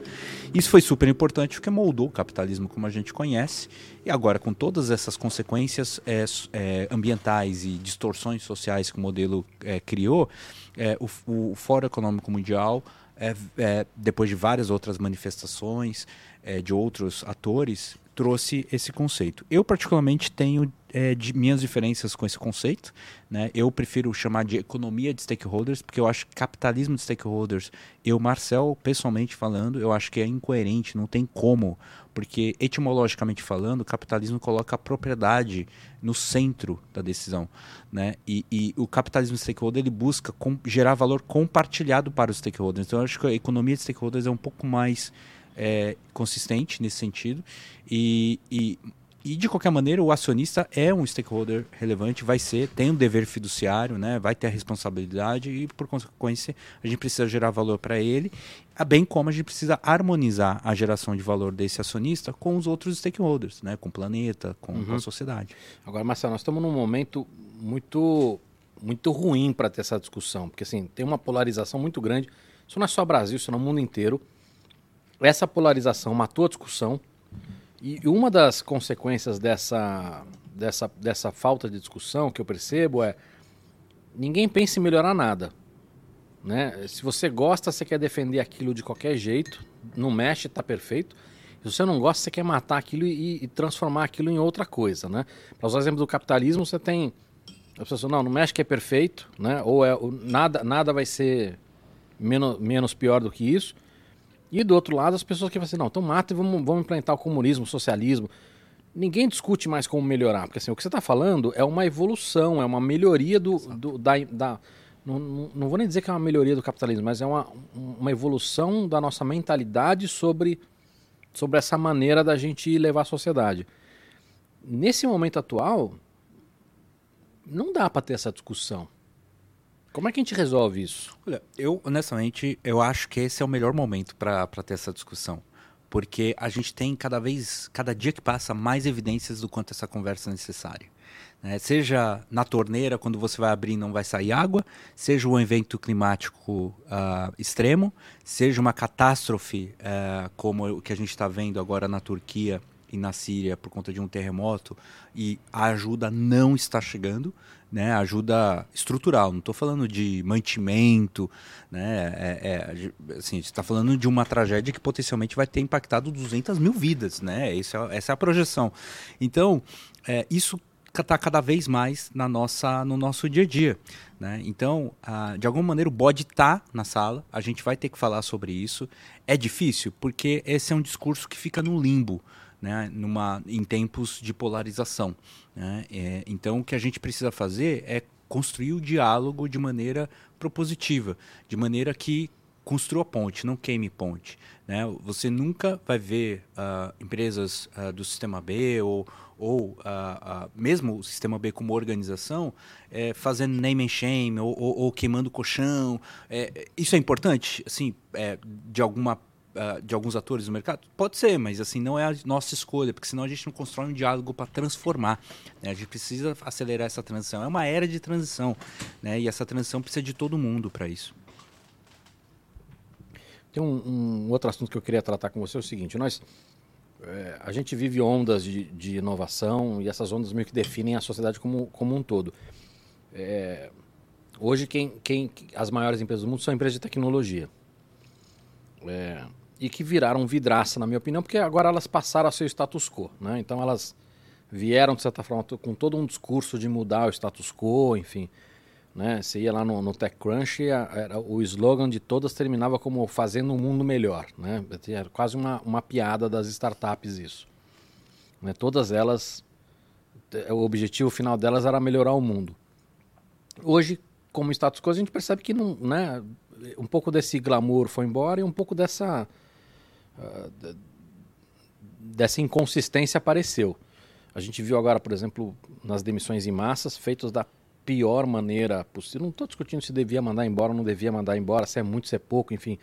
Isso foi super importante porque moldou o capitalismo como a gente conhece e agora com todas essas consequências é, é, ambientais e distorções sociais que o modelo é, criou, é, o, o Fórum Econômico Mundial é, depois de várias outras manifestações de outros atores, trouxe esse conceito. Eu, particularmente, tenho é, de minhas diferenças com esse conceito. Né? Eu prefiro chamar de economia de stakeholders, porque eu acho que capitalismo de stakeholders, eu, Marcel, pessoalmente falando, eu acho que é incoerente, não tem como. Porque, etimologicamente falando, o capitalismo coloca a propriedade no centro da decisão. Né? E, e o capitalismo de stakeholder ele busca com, gerar valor compartilhado para os stakeholders. Então, eu acho que a economia de stakeholders é um pouco mais é, consistente nesse sentido. E, e e de qualquer maneira, o acionista é um stakeholder relevante, vai ser, tem um dever fiduciário, né, vai ter a responsabilidade e, por consequência, a gente precisa gerar valor para ele, bem como a gente precisa harmonizar a geração de valor desse acionista com os outros stakeholders, né, com o planeta, com, uhum. com a uhum. sociedade. Agora, Marcelo, nós estamos num momento muito, muito ruim para ter essa discussão, porque assim, tem uma polarização muito grande. Isso não é só Brasil, isso é no mundo inteiro. Essa polarização matou a discussão e uma das consequências dessa, dessa, dessa falta de discussão que eu percebo é ninguém pensa em melhorar nada. Né? Se você gosta, você quer defender aquilo de qualquer jeito, não mexe, está perfeito. Se você não gosta, você quer matar aquilo e, e transformar aquilo em outra coisa. Né? Para usar o exemplo do capitalismo, você tem a pessoa não, não mexe que é perfeito, né? ou é, nada, nada vai ser menos, menos pior do que isso. E do outro lado, as pessoas que falam assim, não, então mata e vamos, vamos implantar o comunismo, o socialismo. Ninguém discute mais como melhorar, porque assim, o que você está falando é uma evolução, é uma melhoria do, do da, da não, não, vou nem dizer que é uma melhoria do capitalismo, mas é uma, uma evolução da nossa mentalidade sobre, sobre essa maneira da gente levar a sociedade. Nesse momento atual, não dá para ter essa discussão. Como é que a gente resolve isso? Olha, eu honestamente eu acho que esse é o melhor momento para ter essa discussão, porque a gente tem cada vez, cada dia que passa, mais evidências do quanto essa conversa é necessária. Né? Seja na torneira quando você vai abrir não vai sair água, seja um evento climático uh, extremo, seja uma catástrofe uh, como o que a gente está vendo agora na Turquia e na Síria por conta de um terremoto e a ajuda não está chegando né, ajuda estrutural. Não estou falando de mantimento, né, é, é, assim, está falando de uma tragédia que potencialmente vai ter impactado 200 mil vidas, né? Essa é, essa é a projeção. Então, é, isso está cada vez mais na nossa, no nosso dia a dia. Né? Então, de alguma maneira, o bode está na sala, a gente vai ter que falar sobre isso. É difícil, porque esse é um discurso que fica no limbo né, numa, em tempos de polarização. Né? É, então, o que a gente precisa fazer é construir o diálogo de maneira propositiva, de maneira que construa ponte, não queime ponte. Né? Você nunca vai ver uh, empresas uh, do sistema B ou, ou uh, mesmo o sistema B como organização é, fazendo name and shame ou, ou, ou queimando colchão. É, isso é importante, assim, é, de alguma uh, de alguns atores do mercado? Pode ser, mas assim não é a nossa escolha, porque senão a gente não constrói um diálogo para transformar. Né? A gente precisa acelerar essa transição. É uma era de transição, né? E essa transição precisa de todo mundo para isso. Tem um, um, outro assunto que eu queria tratar com você é o seguinte: nós é, a gente vive ondas de, de, inovação e essas ondas meio que definem a sociedade como, como um todo. É, hoje quem, quem as maiores empresas do mundo são empresas de tecnologia. É, e que viraram vidraça, na minha opinião, porque agora elas passaram a ser o status quo. Né? Então elas vieram, de certa forma, com todo um discurso de mudar o status quo, enfim. Né? Você ia lá no, no TechCrunch, era, o slogan de todas terminava como fazendo um mundo melhor. Né? Era quase uma, uma piada das startups isso. Né? Todas elas, o objetivo final delas era melhorar o mundo. Hoje, como status quo, a gente percebe que não, né, um pouco desse glamour foi embora e um pouco dessa uh, dessa inconsistência apareceu. A gente viu agora, por exemplo, nas demissões em massas, feitos da pior maneira possível. Não estou discutindo se devia mandar embora ou não devia mandar embora, se é muito, se é pouco, enfim.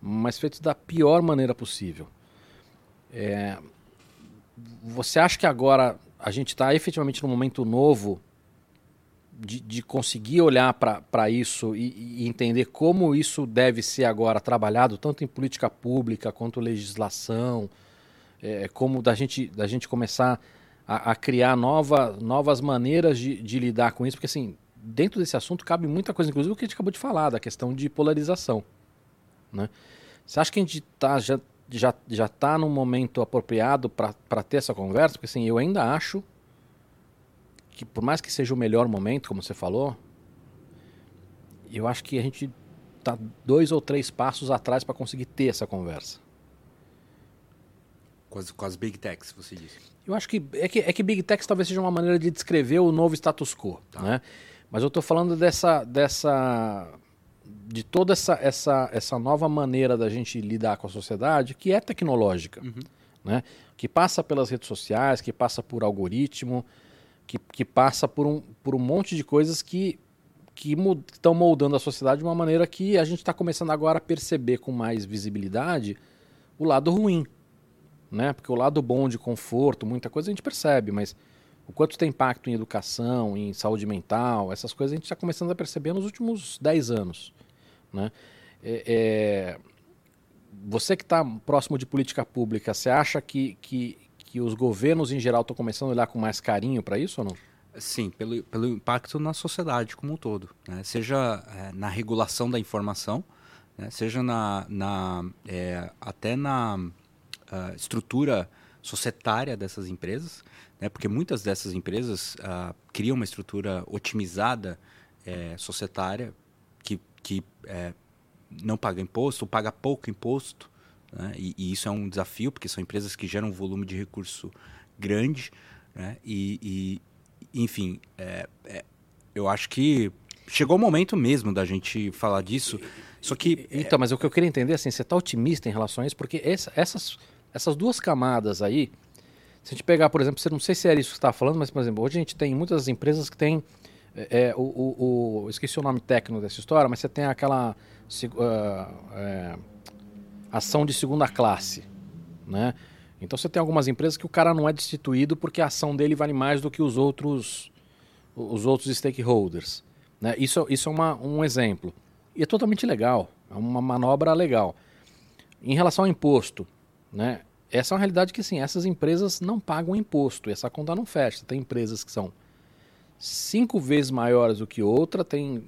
Mas feitos da pior maneira possível. É... Você acha que agora a gente está efetivamente num momento novo de, de conseguir olhar para isso e, e, entender como isso deve ser agora trabalhado, tanto em política pública quanto legislação, é, como da gente, da gente começar a, a criar nova, novas maneiras de, de, lidar com isso, porque assim, dentro desse assunto cabe muita coisa, inclusive o que a gente acabou de falar, da questão de polarização. Né? Você acha que a gente tá, já já já está no momento apropriado para ter essa conversa? Porque assim, eu ainda acho que por mais que seja o melhor momento, como você falou, eu acho que a gente está dois ou três passos atrás para conseguir ter essa conversa. Com as, com as big techs, você disse. Eu acho que é, que é que big techs talvez seja uma maneira de descrever o novo status quo, tá. né? Mas eu estou falando dessa dessa de toda essa, essa essa nova maneira da gente lidar com a sociedade que é tecnológica, uhum. né? que passa pelas redes sociais, que passa por algoritmo, que, que passa por um, por um monte de coisas que que estão moldando a sociedade de uma maneira que a gente está começando agora a perceber com mais visibilidade o lado ruim. Né? Porque o lado bom de conforto, muita coisa a gente percebe, mas o quanto tem impacto em educação, em saúde mental, essas coisas a gente está começando a perceber nos últimos 10 anos. Né? É, é... Você que está próximo de política pública, você acha que, que, que os governos em geral estão começando a olhar com mais carinho para isso ou não? Sim, pelo, pelo impacto na sociedade como um todo. Né? Seja é, na regulação da informação, né? seja na, na é, até na uh, estrutura societária dessas empresas, né? porque muitas dessas empresas uh, criam uma estrutura otimizada é, societária que, que é, não paga imposto ou paga pouco imposto. Né? E, e, isso é um desafio, porque são empresas que geram um volume de recurso grande. Né? E, enfim, é, é, eu acho que chegou o momento mesmo da gente falar disso. Só que. Então, mas o que eu queria entender, assim, você está otimista em relação a isso? Porque essa, essas, essas duas camadas aí, se a gente pegar, por exemplo, você não sei se era isso que você estava falando, mas, por exemplo, hoje a gente tem muitas empresas que têm. É, é o, o, o, esqueci o nome técnico dessa história, mas você tem aquela uh, é, ação de segunda classe, né? Então você tem algumas empresas que o cara não é destituído porque a ação dele vale mais do que os outros, os outros stakeholders. Né? Isso, isso é uma, um exemplo. E é totalmente legal, é uma manobra legal. Em relação ao imposto, né? essa é uma realidade que sim, essas empresas não pagam imposto, essa conta não fecha. Tem empresas que são cinco vezes maiores do que outra, tem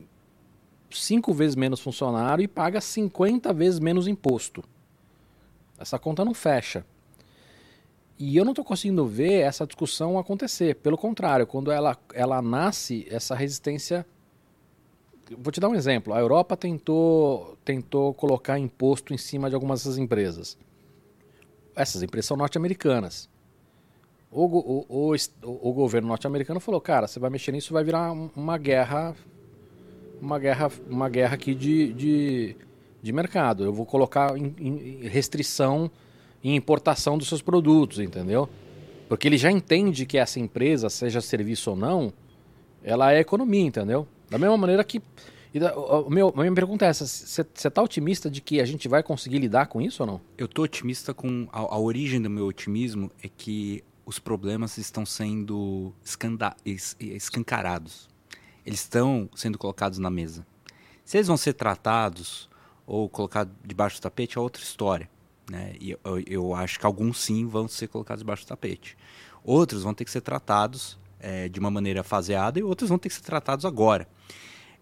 cinco vezes menos funcionário e paga 50 vezes menos imposto. Essa conta não fecha. E eu não estou conseguindo ver essa discussão acontecer. Pelo contrário, quando ela, ela nasce, essa resistência. Vou te dar um exemplo. A Europa tentou, tentou colocar imposto em cima de algumas dessas empresas. Essas empresas são norte-americanas. O, o, o, o, governo norte-americano falou: cara, você vai mexer nisso, vai virar uma guerra. Uma guerra, uma guerra aqui de, de, de mercado. Eu vou colocar em, em restrição em importação dos seus produtos, entendeu? Porque ele já entende que essa empresa, seja serviço ou não, ela é economia, entendeu? Da mesma maneira que. Da, o, meu, a minha pergunta é essa: você está otimista de que a gente vai conseguir lidar com isso ou não? Eu estou otimista com. A, a, origem do meu otimismo é que os problemas estão sendo escanda, es, escancarados. Eles estão sendo colocados na mesa. Se eles vão ser tratados ou colocados debaixo do tapete é outra história. Né? E eu, eu, acho que alguns sim vão ser colocados debaixo do tapete. Outros vão ter que ser tratados é, de uma maneira faseada e outros vão ter que ser tratados agora.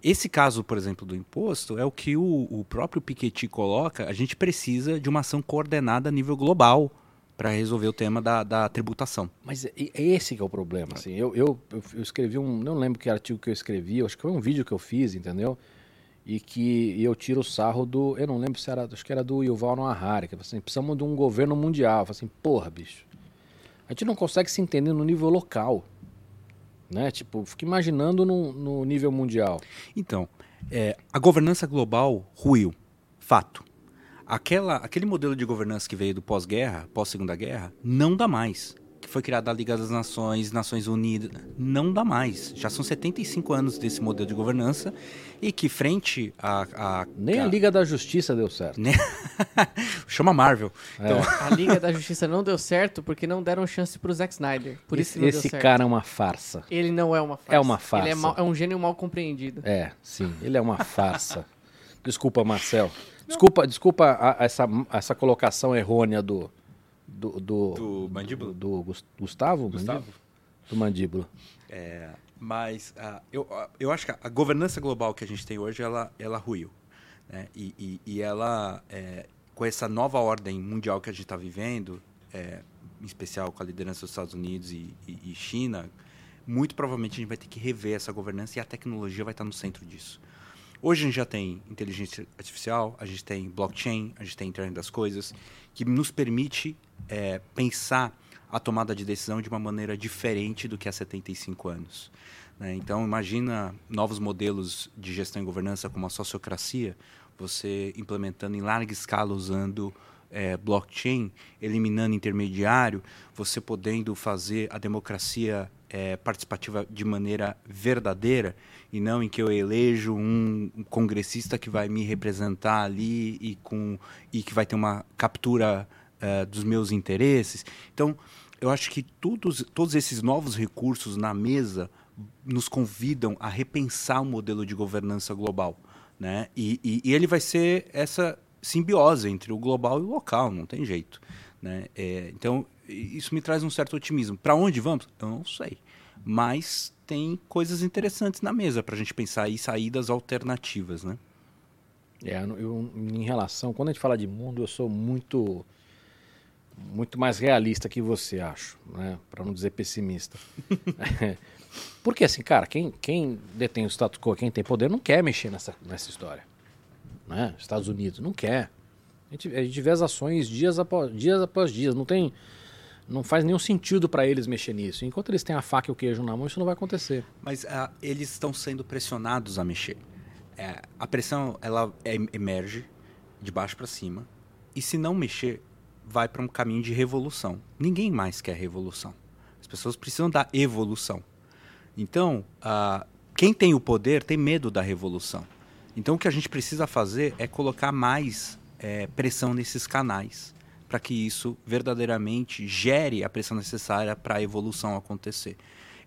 Esse caso, por exemplo, do imposto, é o que o, o próprio Piketty coloca. A gente precisa de uma ação coordenada a nível global para resolver o tema da, da, tributação. Mas é, é esse que é o problema. Assim, eu, eu, eu escrevi um. Não lembro que artigo que eu escrevi, acho que foi um vídeo que eu fiz, entendeu? e que eu tiro o sarro do. Eu não lembro se era. Acho que era do Yuval Noah Harari, que assim, precisamos de um governo mundial. Eu assim, porra, bicho. A gente não consegue se entender no nível local. Né? Tipo, fica imaginando no, no nível mundial. Então, é, a governança global ruiu. Fato. Aquela, aquele modelo de governança que veio do pós-guerra, pós-segunda guerra, não dá mais que foi criada a Liga das Nações, Nações Unidas, não dá mais. Já são 75 anos desse modelo de governança e que frente a... a Nem a, a Liga da Justiça deu certo. Chama Marvel. É. Então, a Liga da Justiça não deu certo porque não deram chance pro Zack Snyder. Por esse, isso esse cara é uma farsa. Ele não é uma farsa. É uma farsa. Ele é, mal, é um gênio mal compreendido. É, sim. Ele é uma farsa. Desculpa, Marcel. Desculpa, desculpa a, essa, essa colocação errônea do, do, do, do mandíbula? Do, do Gustavo? Gustavo? Mandíbula? Do mandíbula. É, mas uh, eu, uh, eu acho que a governança global que a gente tem hoje, ela, ela ruiu. Né? E, e, e ela, é, com essa nova ordem mundial que a gente está vivendo, é, em especial com a liderança dos Estados Unidos e, e, e China, muito provavelmente a gente vai ter que rever essa governança e a tecnologia vai estar no centro disso. Hoje a gente já tem inteligência artificial, a gente tem blockchain, a gente tem internet das coisas, que nos permite é, pensar a tomada de decisão de uma maneira diferente do que há 75 anos. Né? Então, imagina novos modelos de gestão e governança como a sociocracia, você implementando em larga escala usando é, blockchain, eliminando intermediário, você podendo fazer a democracia é, participativa de maneira verdadeira e não em que eu elejo um, congressista que vai me representar ali e, com, e que vai ter uma captura é, dos meus interesses. Então, eu acho que todos, todos esses novos recursos na mesa nos convidam a repensar o modelo de governança global. Né? E, e, e ele vai ser essa simbiose entre o global e o local, não tem jeito. Né? É, então, isso me traz um certo otimismo. Para onde vamos? Eu não sei. Mas tem coisas interessantes na mesa para a gente pensar e saídas alternativas. Né? É, eu, em relação, quando a gente fala de mundo, eu sou muito muito mais realista que você, acho, né? Para não dizer pessimista. Porque assim, cara, quem, quem detém o status quo, quem tem poder, não quer mexer nessa, nessa história. Né? Estados Unidos não quer. A gente, a gente vê as ações dias após dias, após dias. Não tem. Não faz nenhum sentido para eles mexer nisso. Enquanto eles têm a faca e o queijo na mão, isso não vai acontecer. Mas uh, eles estão sendo pressionados a mexer. É, a pressão ela é, emerge de baixo para cima. E se não mexer, vai para um caminho de revolução. Ninguém mais quer revolução. As pessoas precisam da evolução. Então, uh, quem tem o poder tem medo da revolução. Então, o que a gente precisa fazer é colocar mais é, pressão nesses canais para que isso verdadeiramente gere a pressão necessária para a evolução acontecer.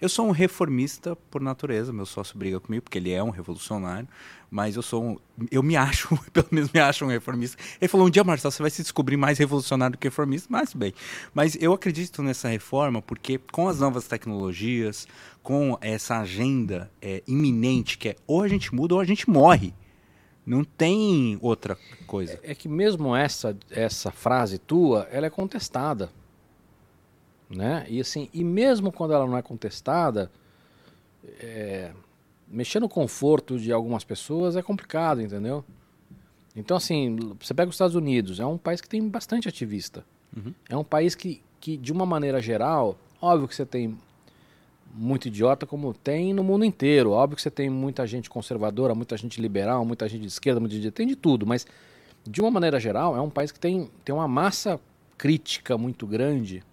Eu sou um reformista por natureza, meu sócio briga comigo porque ele é um revolucionário, mas eu sou um, eu me acho, pelo menos me acho um reformista. Ele falou um dia, Marcelo, você vai se descobrir mais revolucionário do que reformista, mas bem. Mas eu acredito nessa reforma porque com as novas tecnologias, com essa agenda é, iminente que é ou a gente muda ou a gente morre. Não tem outra coisa. É, é que mesmo essa essa frase tua, ela é contestada né? E assim, e mesmo quando ela não é contestada, é, mexer no conforto de algumas pessoas é complicado, entendeu? Então, assim, você pega os Estados Unidos, é um país que tem bastante ativista. Uhum. É um país que, que, de uma maneira geral, óbvio que você tem muito idiota, como tem no mundo inteiro. Óbvio que você tem muita gente conservadora, muita gente liberal, muita gente de esquerda, muita gente tem de tudo, mas de uma maneira geral, é um país que tem, tem uma massa crítica muito grande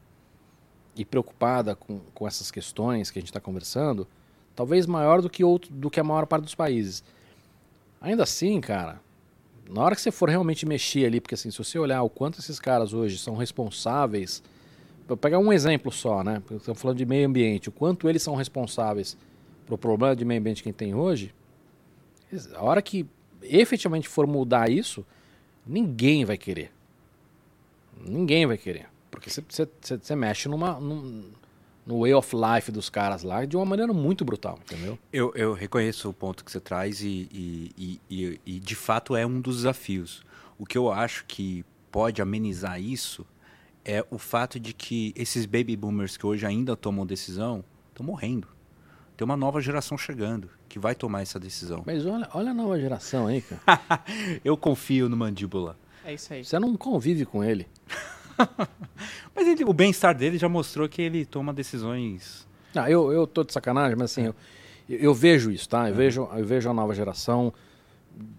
e preocupada com, com essas questões que a gente está conversando, talvez maior do que, outro, do que a maior parte dos países. Ainda assim, cara, na hora que você for realmente mexer ali, porque assim, se você olhar o quanto esses caras hoje são responsáveis, vou pegar um exemplo só, né? Estamos falando de meio ambiente, o quanto eles são responsáveis pro problema de meio ambiente que a gente tem hoje, a hora que efetivamente for mudar isso, ninguém vai querer. Ninguém vai querer. Porque você mexe numa, num, no way of life dos caras lá de uma maneira muito brutal, entendeu? Eu, eu reconheço o ponto que você traz e, e, e, e, de fato é um dos desafios. O que eu acho que pode amenizar isso é o fato de que esses baby boomers que hoje ainda tomam decisão estão morrendo. Tem uma nova geração chegando que vai tomar essa decisão. Mas olha, olha a nova geração aí, cara. eu confio no mandíbula. É isso aí. Você não convive com ele. mas ele, o bem-estar dele já mostrou que ele toma decisões. Ah, eu, eu tô de sacanagem, mas assim, eu, eu vejo isso, tá? Eu, é. vejo, eu vejo a nova geração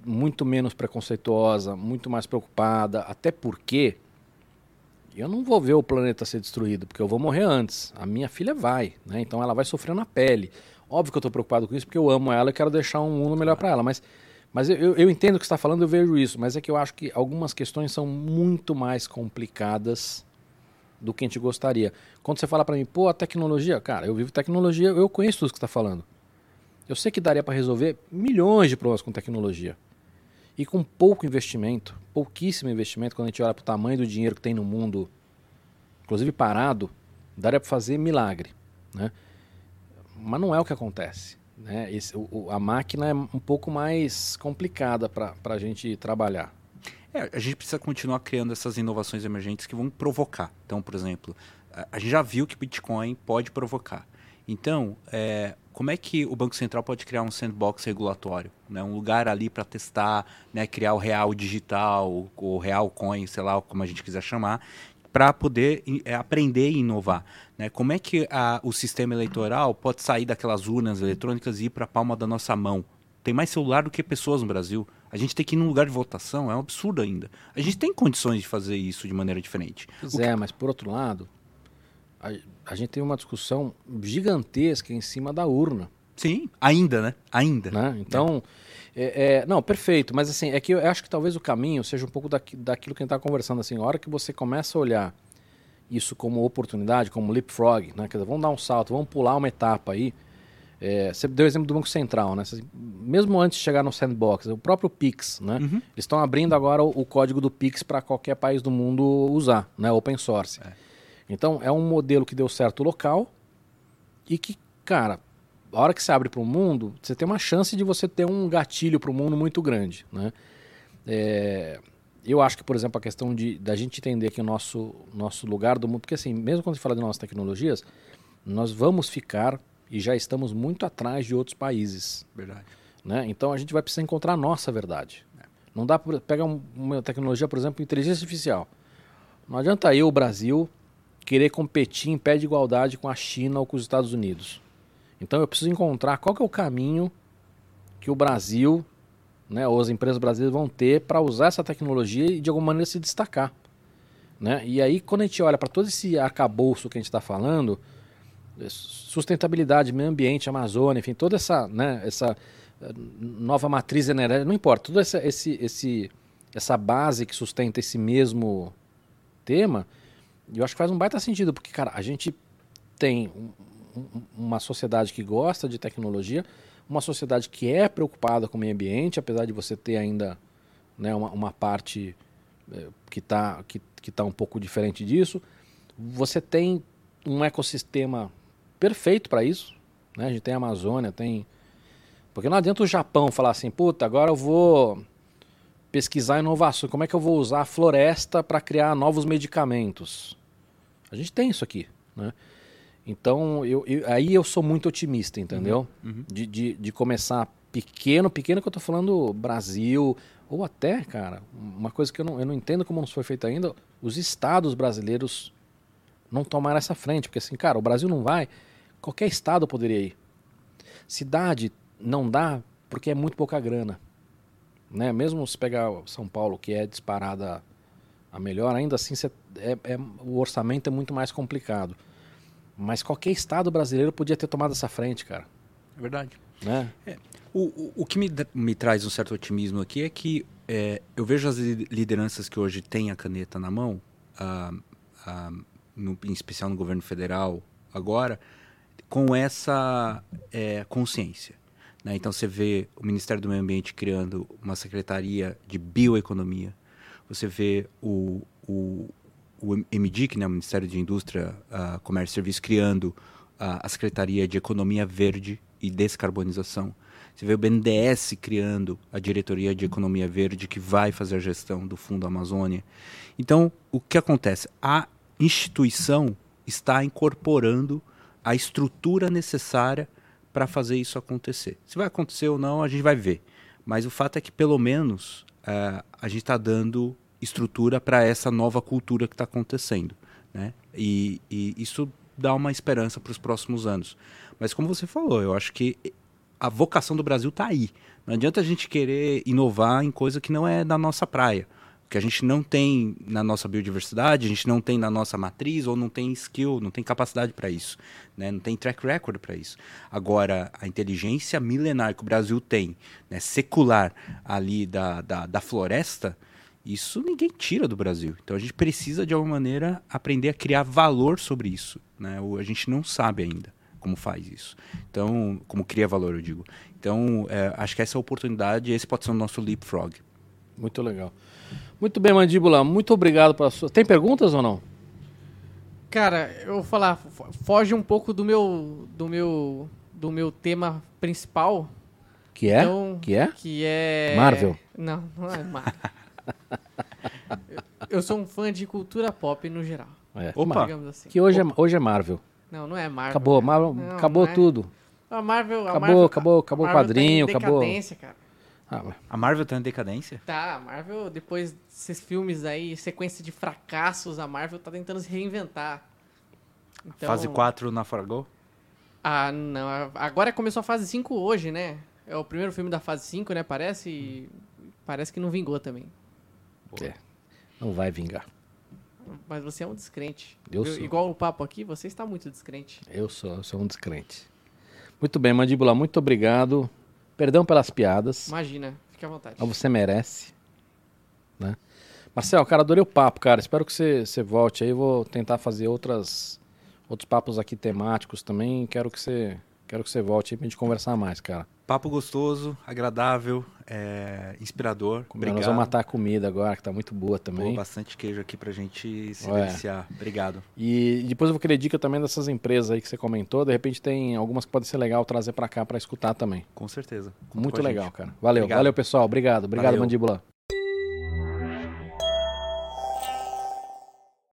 muito menos preconceituosa, muito mais preocupada, até porque eu não vou ver o planeta ser destruído, porque eu vou morrer antes. A minha filha vai, né? Então ela vai sofrer na pele. Óbvio que eu estou preocupado com isso, porque eu amo ela e quero deixar um mundo melhor para ela, mas mas eu, eu entendo o que está falando, eu vejo isso, mas é que eu acho que algumas questões são muito mais complicadas do que a gente gostaria. Quando você fala para mim, pô, a tecnologia, cara, eu vivo tecnologia, eu conheço tudo que está falando. Eu sei que daria para resolver milhões de problemas com tecnologia. E com pouco investimento, pouquíssimo investimento, quando a gente olha para o tamanho do dinheiro que tem no mundo, inclusive parado, daria para fazer milagre. Né? Mas não é o que acontece. Né? Esse, o, a máquina é um pouco mais complicada para a gente trabalhar. É, a gente precisa continuar criando essas inovações emergentes que vão provocar. Então, por exemplo, a, gente já viu que Bitcoin pode provocar. Então, é, como é que o Banco Central pode criar um sandbox regulatório? Né? Um lugar ali para testar, né? criar o real digital, o real coin, sei lá como a gente quiser chamar, para poder é, aprender e inovar. Né? Como é que a, o sistema eleitoral pode sair daquelas urnas eletrônicas e ir para a palma da nossa mão? Tem mais celular do que pessoas no Brasil. A gente tem que ir num lugar de votação, é um absurdo ainda. A gente tem condições de fazer isso de maneira diferente. Pois é, mas por outro lado, a, a gente tem uma discussão gigantesca em cima da urna. Sim, ainda, né? Ainda. Né? Então, é, é, não, perfeito, mas assim, é que eu acho que talvez o caminho seja um pouco daqui, daquilo que a gente está conversando, assim, a hora que você começa a olhar isso como oportunidade, como leapfrog, né? Quer dizer, vamos dar um salto, vamos pular uma etapa aí. É, você deu o exemplo do Banco Central, né? Mesmo antes de chegar no sandbox, o próprio Pix, né? Uhum. Eles estão abrindo agora o, o, código do Pix para qualquer país do mundo usar, né? Open source. É. Então, é um modelo que deu certo local e que, cara, a hora que você abre para o mundo, você tem uma chance de você ter um gatilho para o mundo muito grande, né? É, eu acho que, por exemplo, a questão de da gente entender que o nosso, nosso lugar do mundo, porque assim, mesmo quando se fala de nossas tecnologias, nós vamos ficar e já estamos muito atrás de outros países. Verdade. Né? Então a gente vai precisar encontrar a nossa verdade. É. Não dá para pegar um, uma tecnologia, por exemplo, inteligência artificial. Não adianta eu, o Brasil, querer competir em pé de igualdade com a China ou com os Estados Unidos. Então eu preciso encontrar qual é o caminho que o Brasil, né, ou as empresas brasileiras vão ter para usar essa tecnologia e de alguma maneira se destacar. Né? E aí quando a gente olha para todo esse arcabouço que a gente está falando, sustentabilidade, meio ambiente, Amazônia, enfim, toda essa, né, essa eh, nova matriz energética, não importa, toda essa, esse, esse, essa base que sustenta esse mesmo tema, eu acho que faz um baita sentido, porque, cara, a gente tem uma sociedade que gosta de tecnologia, uma sociedade que é preocupada com o meio ambiente, apesar de você ter ainda né, uma, uma parte é, que está que, que tá um pouco diferente disso. Você tem um ecossistema perfeito para isso. Né? A gente tem a Amazônia, tem. Porque não adianta o Japão falar assim, puta, agora eu vou pesquisar inovação, como é que eu vou usar a floresta para criar novos medicamentos? A gente tem isso aqui, né? Então, eu, eu, aí eu sou muito otimista, entendeu? Uhum, uhum. De, de, de, começar pequeno, pequeno que eu tô falando Brasil, ou até, cara, uma coisa que eu não, eu não entendo como não foi feito ainda, os estados brasileiros não tomaram essa frente, porque assim, cara, o Brasil não vai, qualquer estado poderia ir. Cidade não dá porque é muito pouca grana. Né? Mesmo se pegar São Paulo, que é disparada a melhor, ainda assim cê, é, é, o orçamento é muito mais complicado. Mas qualquer estado brasileiro podia ter tomado essa frente, cara. É verdade. Né? É. O, o, o, que me, me traz um certo otimismo aqui é que é, eu vejo as lideranças que hoje têm a caneta na mão, ah, ah, no, em especial no governo federal agora, com essa é, consciência. Né? Então você vê o Ministério do Meio Ambiente criando uma secretaria de bioeconomia, você vê o, o, o MDIC, né, o Ministério de Indústria, uh, Comércio e Serviços, criando uh, a Secretaria de Economia Verde e Descarbonização. Você vê o BNDES criando a Diretoria de Economia Verde, que vai fazer a gestão do Fundo Amazônia. Então, o que acontece? A instituição está incorporando a estrutura necessária para fazer isso acontecer. Se vai acontecer ou não, a gente vai ver. Mas o fato é que, pelo menos, uh, a gente está dando estrutura para essa nova cultura que está acontecendo. Né? E, e, isso dá uma esperança para os próximos anos. Mas como você falou, eu acho que a vocação do Brasil está aí. Não adianta a gente querer inovar em coisa que não é da nossa praia. Que a gente não tem na nossa biodiversidade, a gente não tem na nossa matriz, ou não tem skill, não tem capacidade para isso. Né? Não tem track record para isso. Agora, a inteligência milenar que o Brasil tem, né, secular ali da, da, da floresta, isso ninguém tira do Brasil. Então a gente precisa, de alguma maneira, aprender a criar valor sobre isso. Né? A gente não sabe ainda como faz isso. Então, como cria valor, eu digo. Então, é, acho que essa oportunidade, esse pode ser o nosso leapfrog. Muito legal. Muito bem, Mandíbula, muito obrigado pela sua... Tem perguntas ou não? Cara, eu vou falar, foge um pouco do meu do meu do meu tema principal. Que é? Então, que é? Que é Marvel. Não, não é Marvel. eu sou um fã de cultura pop no geral. É. Opa, assim. que hoje é, hoje é Marvel. Não, não é Marvel. Acabou, Marvel, não, acabou não é. tudo. A Marvel, a acabou, Marvel, acabou, acabou o quadrinho, tá acabou. Cara. Ah, a Marvel tá em decadência? Tá, a Marvel, depois desses filmes aí, sequência de fracassos, a Marvel tá tentando se reinventar. Então, fase 4 naufragou? Ah, não. Agora começou a fase 5 hoje, né? É o primeiro filme da fase 5, né? Parece. Parece que não vingou também. É, não vai vingar. Mas você é um descrente. Eu sou. Igual o papo aqui, você está muito descrente. Eu sou, eu sou um descrente. Muito bem, Mandíbula, muito obrigado. Perdão pelas piadas, Imagina, fique à vontade. mas você merece. Né? Marcel, cara, adorei o papo, cara. Espero que você, você volte aí. Vou tentar fazer outras, outros papos aqui temáticos também. Quero que você, quero que você volte aí pra gente conversar mais, cara. Papo gostoso, agradável, é, inspirador. Obrigado. Nós vamos matar a comida agora, que tá muito boa Pô, também. bastante queijo aqui pra gente se Ué. deliciar. Obrigado. E depois eu vou querer dica também dessas empresas aí que você comentou. De repente tem algumas que podem ser legal trazer pra cá pra escutar também. Com certeza. Conta Muito com legal, gente. cara. Valeu, Obrigado. valeu pessoal. Obrigado, obrigado, Valeu. Mandíbula.